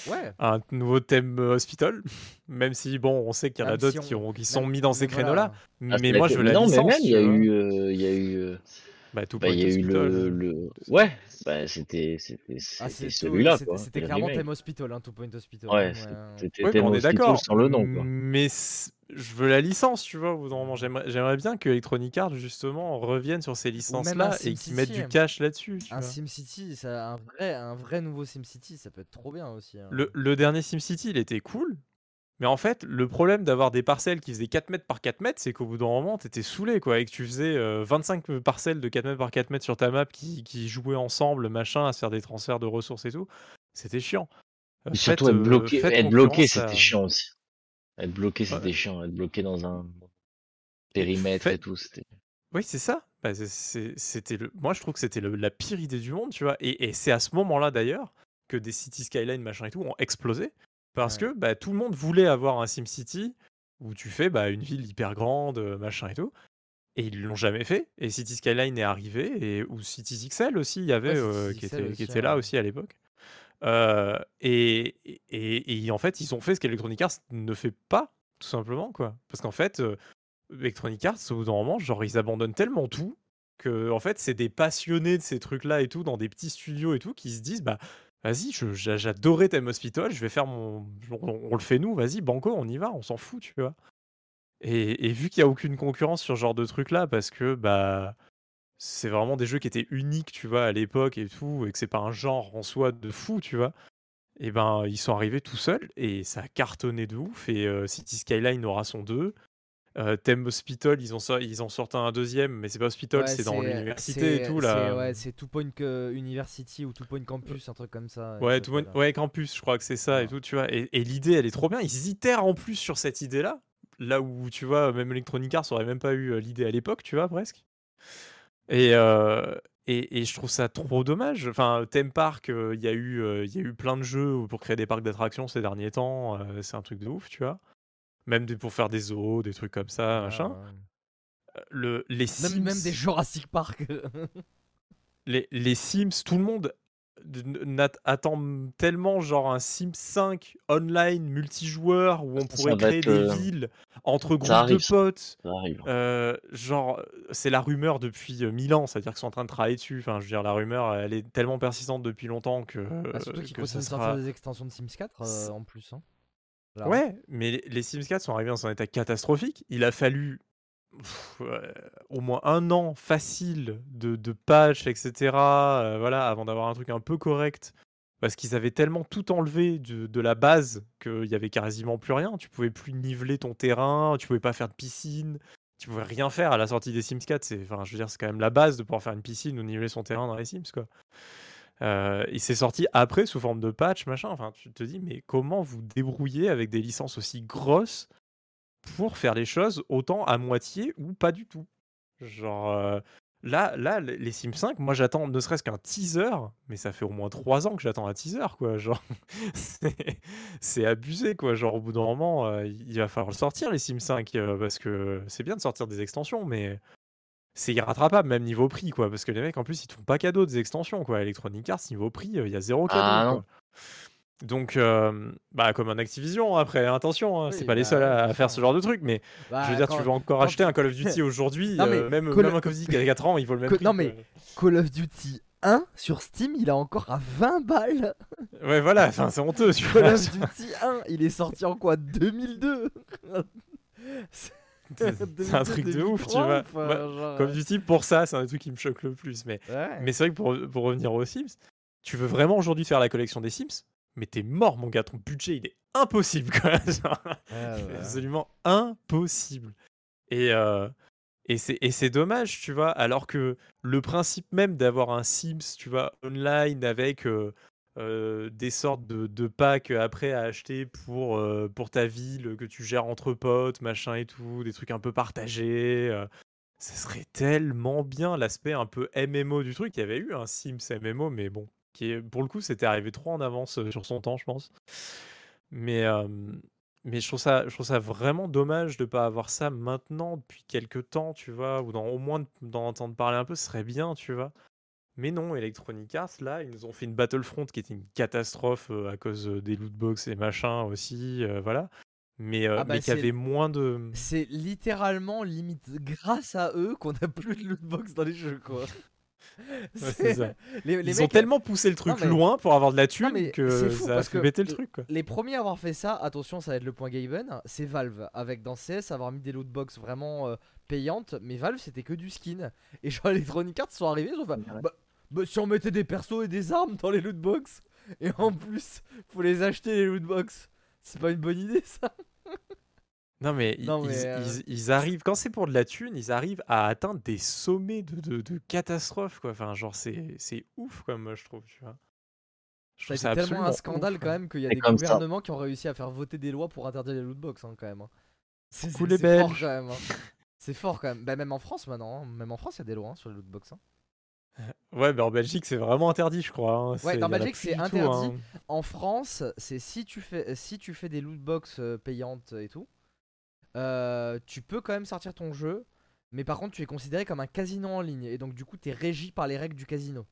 Ouais. un nouveau thème euh, hospital. Même si, bon, on sait qu'il y en a d'autres si qui, on- ont, qui sont même- mis dans ces voilà. créneaux-là. Ah, mais moi, je veux la non, licence. mais même, il y a eu, euh, il y a eu, euh, Bah, tout bah, il y a eu Hospital, le, le, ouais, bah, c'était, c'était, Ah, celui-là, c'était- quoi. C'était le clairement. Thème Hospital, hein, Two Point Hospital. Ouais, hein, c'est- ouais. c'était Ouais, mais Thème on est Hospital d'accord. sans le nom, quoi. Mais je veux la licence, tu vois. Au bout d'un moment, j'aimerais, bien que Electronic Arts justement revienne sur ces licences-là et qu'ils mettent du cash là-dessus. Un. SimCity, un vrai, un vrai nouveau SimCity, ça peut être trop bien aussi. hein. Le, le dernier SimCity, il était cool. Mais en fait, le problème d'avoir des parcelles qui faisaient 4 mètres par 4 mètres, c'est qu'au bout d'un moment, t'étais saoulé, quoi. Et que tu faisais euh, 25 parcelles de 4 mètres par 4 mètres sur ta map qui, qui jouaient ensemble, machin, à se faire des transferts de ressources et tout. C'était chiant. Euh, Et surtout faites, être euh, bloqué, être bloqué, c'était à- chiant aussi. Être bloqué, Ouais. c'était chiant. Être bloqué dans un périmètre et tout, c'était. Oui, c'est ça. Bah, c'était le... Moi, je trouve que c'était le- la pire idée du monde, tu vois. Et, et c'est à ce moment-là, d'ailleurs, que des City Skyline, machin et tout, ont explosé. Parce Ouais. que bah, tout le monde voulait avoir un SimCity où tu fais bah, une ville hyper grande, euh, machin et tout. Et ils l'ont jamais fait. Et City Skyline est arrivé. Et, ou Cities XL aussi, il y avait, Ouais, euh, qui, XL était, qui aussi, était là aussi à l'époque. Euh, et, et, et en fait, ils ont fait ce qu'Electronic Arts ne fait pas, tout simplement. quoi. Parce qu'en fait, euh, Electronic Arts, au bout d'un moment, genre, ils abandonnent tellement tout que, en fait, c'est des passionnés de ces trucs-là et tout, dans des petits studios et tout, qui se disent, bah, vas-y, j'adorais Thème Hospital, je vais faire mon. On, le fait nous, vas-y, banco, on y va, on s'en fout, tu vois. Et, vu qu'il n'y a aucune concurrence sur ce genre de truc-là, parce que, bah. C'est vraiment des jeux qui étaient uniques, tu vois, à l'époque et tout, et que c'est pas un genre en soi de fou, tu vois. Et ben, ils sont arrivés tout seuls et ça a cartonné de ouf. Et euh, City Skyline aura son 2. Euh, Thème Hospital, ils, ont ils en sortent un deuxième, mais c'est pas Hospital, Ouais, c'est dans l'université et tout là. Ouais, c'est Two Point euh, University ou Two Point Campus, un truc comme ça. Ouais, tout ouais, Campus, je crois que c'est ça et tout, tu vois. Et, et l'idée, elle est trop bien. Ils itèrent en plus sur cette idée-là. Là où, tu vois, même Electronic Arts aurait même pas eu euh, l'idée à l'époque, tu vois, presque. Et, euh, et, et je trouve ça trop dommage. Enfin, Theme Park, euh, il y, a eu, euh, il y a eu plein de jeux pour créer des parcs d'attractions ces derniers temps. c'est un truc de ouf, tu vois. Même pour faire des zoos, des trucs comme ça, machin. Ouais, ouais. Le, les Sims, Même, même des Jurassic Park. les, les Sims, tout le monde attend tellement genre un Sims 5 online multijoueur où on Ça, ça pourrait créer des euh, villes entre groupes arrive, de potes. Ça arrive. Euh, genre, c'est la rumeur depuis euh, mille ans, c'est-à-dire qu'ils sont en train de travailler dessus. Enfin, je veux dire, la rumeur, elle est tellement persistante depuis longtemps que, Bah, surtout qu'ils sortir sera. des extensions de Sims 4 euh, C'est- en plus. hein. Hein. Ouais, mais les- Sims 4 sont arrivés dans un état catastrophique. Il a fallu ouais, au moins un an facile de, de patch, etc. euh, voilà, avant d'avoir un truc un peu correct. Parce qu'ils avaient tellement tout enlevé de, la base qu'il y avait quasiment plus rien. Tu pouvais plus niveler ton terrain, tu pouvais pas faire de piscine, tu pouvais rien faire à la sortie des Sims 4. C'est, enfin, je veux dire, c'est quand même la base de pouvoir faire une piscine ou niveler son terrain dans les Sims. Euh, il s'est sorti après sous forme de patch, machin. Enfin, tu te dis, mais comment vous débrouillez avec des licences aussi grosses pour faire les choses autant à moitié ou pas du tout? Genre, euh, là, là, les Sims 5, moi j'attends ne serait-ce qu'un teaser, mais ça fait au moins trois ans que j'attends un teaser, quoi. Genre, c'est- c'est abusé, quoi. Genre, au bout d'un moment, euh, il va falloir le sortir, les Sims 5, euh, parce que c'est bien de sortir des extensions, mais c'est irrattrapable, même niveau prix, quoi. Parce que les mecs, en plus, ils te font pas cadeau des extensions, quoi. Electronic Arts, niveau prix, euh, il y a zéro cadeau, Ah, non. quoi. Donc, euh, bah, comme un Activision, après, attention, hein, c'est Oui, pas les bah seuls à, faire ce genre de truc, mais Bah, je veux dire, quand- tu veux encore quand acheter tu- un Call of Duty aujourd'hui, euh, même, Call- même un Call of Duty qui a 4 ans, il vaut le même prix. non, mais. Call of Duty 1 sur Steam, il est encore à 20 balles. Ouais, voilà, c'est honteux, tu Call vois. of Duty 1, il est sorti en quoi? 2002 C'est un truc de ouf, tu vois. Moi, genre, Comme du type, pour ça, c'est un des trucs qui me choque le plus. Mais, ouais. mais c'est vrai que pour, pour revenir aux Sims, tu veux vraiment aujourd'hui faire la collection des Sims, mais t'es mort, mon gars. Ton budget, il est impossible, quoi. Genre, ouais. absolument impossible. Et, euh, et c'est dommage, tu vois, alors que le principe même d'avoir un Sims, tu vois, online avec euh, euh, des sortes de, packs après à acheter pour, euh, pour ta ville que tu gères entre potes, machin et tout, des trucs un peu partagés. euh, ça serait tellement bien l'aspect un peu MMO du truc. Il y avait eu un Sims MMO, mais bon, qui est, pour le coup, c'était arrivé trop en avance euh, sur son temps, je pense. Mais, mais je trouve ça, je trouve ça vraiment dommage de pas avoir ça maintenant depuis quelques temps, tu vois, ou dans, au moins de- d'en entendre parler un peu, ce serait bien, tu vois. Mais non, Electronic Arts, là, ils nous ont fait une Battlefront qui était une catastrophe euh, à cause euh, des lootbox et machin aussi, euh, voilà. Mais, euh, Ah bah, mais qui avait moins de. C'est littéralement limite grâce à eux qu'on a plus de lootbox dans les jeux quoi. Ouais, c'est ça. Les, les Ils ont tellement poussé le truc mais- loin pour avoir de la thune mais que c'est fou ça a parce fait que le truc, quoi. Les premiers à avoir fait ça, attention, ça va être le point Gaben, c'est Valve. Avec dans CS, avoir mis des lootbox vraiment euh, payantes, mais Valve c'était que du skin. Et genre, Electronic Arts sont arrivés, ils ont fait bah, bah, si on mettait des persos et des armes dans les lootbox, et en plus, faut les acheter les lootbox, c'est pas une bonne idée ça Non, mais, ils, Non, mais, ils- euh, ils- ils arrivent, quand c'est pour de la thune, ils arrivent à atteindre des sommets de, de, de catastrophes, quoi. Enfin, genre, c'est c'est ouf, quoi, moi, je trouve, tu vois. Je Ça trouve tellement un scandale ouf, quand même qu'il y a des ça- gouvernements qui ont réussi à faire voter des lois pour interdire les lootbox hein, quand même. hein. C'est Coucou c'est- fort quand même. hein. C'est fort quand même. Bah, même en France maintenant, hein. même en France il y a des lois hein, sur les lootbox. Ouais, mais en Belgique, c'est vraiment interdit, je crois. hein. Y en Belgique, c'est tout, interdit. hein. En France, c'est si tu fais si tu fais des lootbox euh, payantes et tout, euh, tu peux quand même sortir ton jeu, mais par contre tu es considéré comme un casino en ligne et donc du coup tu es régi par les règles du casino.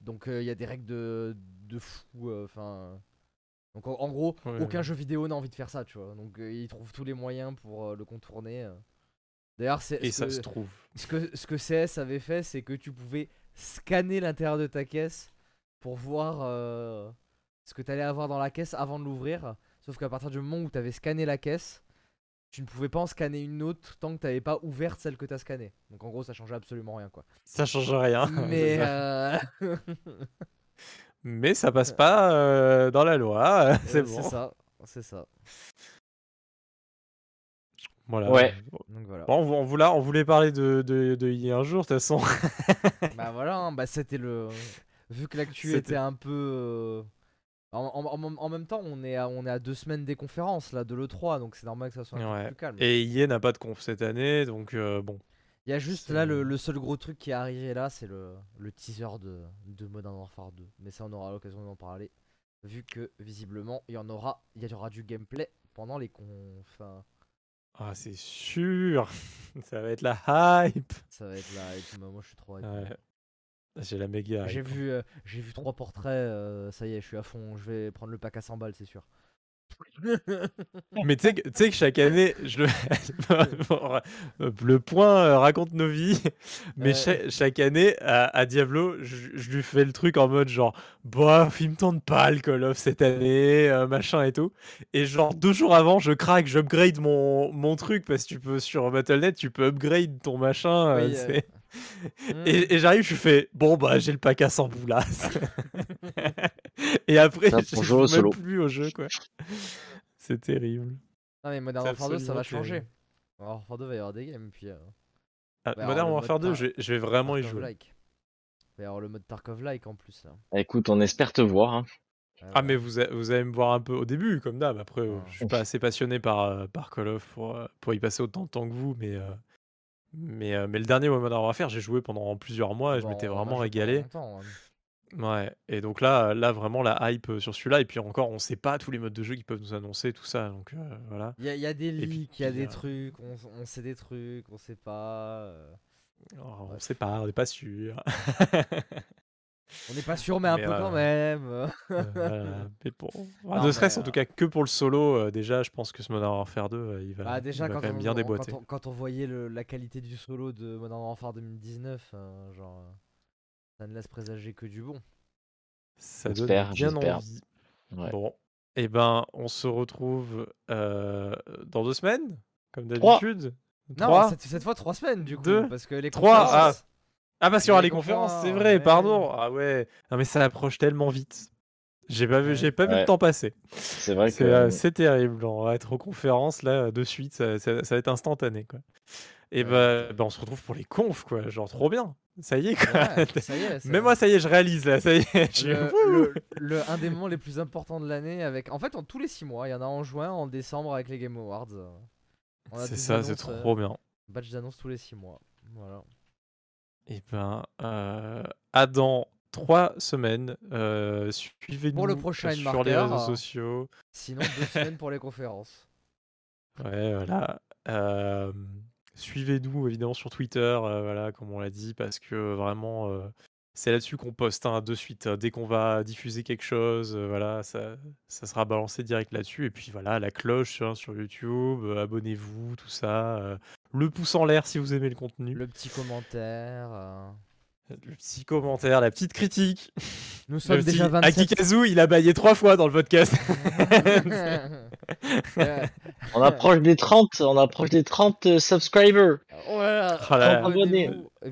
Donc euh, il y a des règles de de fou. euh, Enfin. donc en, en gros, Ouais, aucun ouais. jeu vidéo n'a envie de faire ça, tu vois. Donc ils trouvent tous les moyens pour le contourner. D'ailleurs, c'est Et ce ça que- se trouve. ce que, ce que CS avait fait, c'est que tu pouvais scanner l'intérieur de ta caisse pour voir euh, ce que tu allais avoir dans la caisse avant de l'ouvrir. Sauf qu'à partir du moment où tu avais scanné la caisse, tu ne pouvais pas en scanner une autre tant que tu n'avais pas ouvert celle que tu as scannée. Donc en gros, ça changeait absolument rien. quoi. Ça change rien. Mais. Euh, Mais ça passe pas euh, dans la loi, c'est bon. C'est ça. C'est ça. Voilà. Ouais. Donc voilà. Bon, on, vou- on voulait, on voulait parler de, de, un jour, de toute façon. bah voilà, hein, bah c'était le. Vu que l'actu était un peu. euh, En, en- en- en même temps, on est, à, on est à deux semaines des conférences là, de l'E3, donc c'est normal que ça soit un peu plus calme. Et IA n'a pas de conf cette année, donc euh, bon. Il y a juste là le, le seul gros truc qui est arrivé là, c'est le, le teaser de, de Modern Warfare 2. Mais ça, on aura l'occasion d'en parler. Vu que visiblement, il y en aura, il y aura du gameplay pendant les confs. hein. Ah, c'est sûr Ça va être la hype Ça va être. Et puis, moi, moi, je suis trop hype. Ouais. J'ai la méga J'ai hype. vu, euh, j'ai vu trois portraits. euh, ça y est, je suis à fond. Je vais prendre le pack à 100 balles, c'est sûr. Mais tu sais que, chaque année, je le, le point euh, raconte nos vies, mais chaque année à, à Diablo, je, je lui fais le truc en mode genre, bof, il me tente pas le Call of cette année, euh, machin et tout. Et genre deux jours avant, je craque, j'upgrade mon, mon truc parce que tu peux sur Battle.net, tu peux upgrade ton machin. euh, Oui. Et, et j'arrive, je fais bon bah j'ai le pack à 100 boulasses. Et après, Ça, je joue solo. même plus au jeu quoi. C'est terrible. Non mais Modern Warfare 2 ça va changer. terrible. Modern Warfare 2 va y avoir des games puis euh, Ah, Modern Warfare mode 2, Tar- je vais, je vais vraiment y jouer. Il va y avoir le mode Tarkov-like en plus là. Écoute, on espère te voir. hein. Ah mais vous, a- vous allez me voir un peu au début comme d'hab. Après, Ah. je suis pas assez passionné par, euh, par Call of pour, pour y passer autant de temps que vous, mais euh, mais, euh, mais le dernier Modern Warfare, j'ai joué pendant plusieurs mois et je m'étais vraiment régalé. hein. Ouais. Et donc là, là vraiment la hype euh, sur celui-là. Et puis encore, on sait pas tous les modes de jeu qu'ils peuvent nous annoncer, tout ça. Donc euh, voilà. Il y, a- il y a des leaks, il y a des euh, trucs, on, on sait des trucs, on sait pas. euh, Alors, on sait pas, on n'est pas sûr. On n'est pas sûr mais un peu quand même. Euh, voilà. Mais bon, ne serait-ce en tout cas que pour le solo, déjà, je pense que ce Modern Warfare 2, euh, il va, Bah il va quand quand même on, bien on- déboîter. quand on, quand voyait le- la qualité du solo de Modern Warfare 2019, euh, genre, Ça ne laisse présager que du bon. Ça donne J'espère, bien envie. Ouais. Bon, et ben, on se retrouve euh, dans deux semaines, comme d'habitude. Non, Trois cette, cette fois trois semaines du coup. Deux, parce que les trois, conférences- Ah, parce qu'il y aura Les les conférences, c'est conférences, vrai, ouais. pardon. Ah ouais. Non, mais ça approche tellement vite. J'ai pas vu, j'ai pas vu le temps passer. C'est vrai C'est que euh, c'est terrible. On va être aux conférences là de suite, ça, ça- ça va être instantané quoi. Et Ouais. bah, bah, on se retrouve pour les confs quoi, genre trop bien. Ça y est quoi. Ouais, ça y est. ça- Même moi ça y est, je réalise là, ça y est. le, le- le- un des moments les plus importants de l'année avec en fait en tous les six mois il y en a en juin en décembre avec les Game Awards C'est ça, c'est annonces, euh, trop bien. badge d'annonce tous les six mois voilà Et ben, euh, à dans trois semaines. euh, Suivez-nous Pour le prochain sur les réseaux sociaux. sinon deux semaines pour les conférences Ouais, voilà. Euh, Suivez-nous évidemment sur Twitter, euh, voilà, comme on l'a dit, parce que vraiment, euh, c'est là-dessus qu'on poste hein, de suite. hein. Dès qu'on va diffuser quelque chose, euh, voilà, ça, sera balancé direct là-dessus. Et puis voilà, la cloche hein, sur YouTube, euh, abonnez-vous, tout ça. euh, le pouce en l'air si vous aimez le contenu. le petit commentaire euh. Le petit commentaire, la petite critique. nous sommes petit déjà 27 Akikazu, il a baillé trois fois dans le podcast. On approche des 30, on approche des 30 euh, subscribers. voilà Oh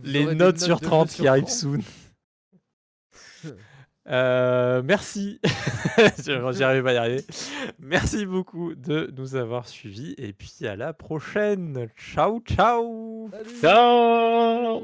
Les notes sur de jeu 30 sur qui arrivent 30. soon. Euh, merci. J'y arrive pas à y arriver. Merci beaucoup de nous avoir suivis et puis à la prochaine. Ciao, ciao. Salut. Ciao.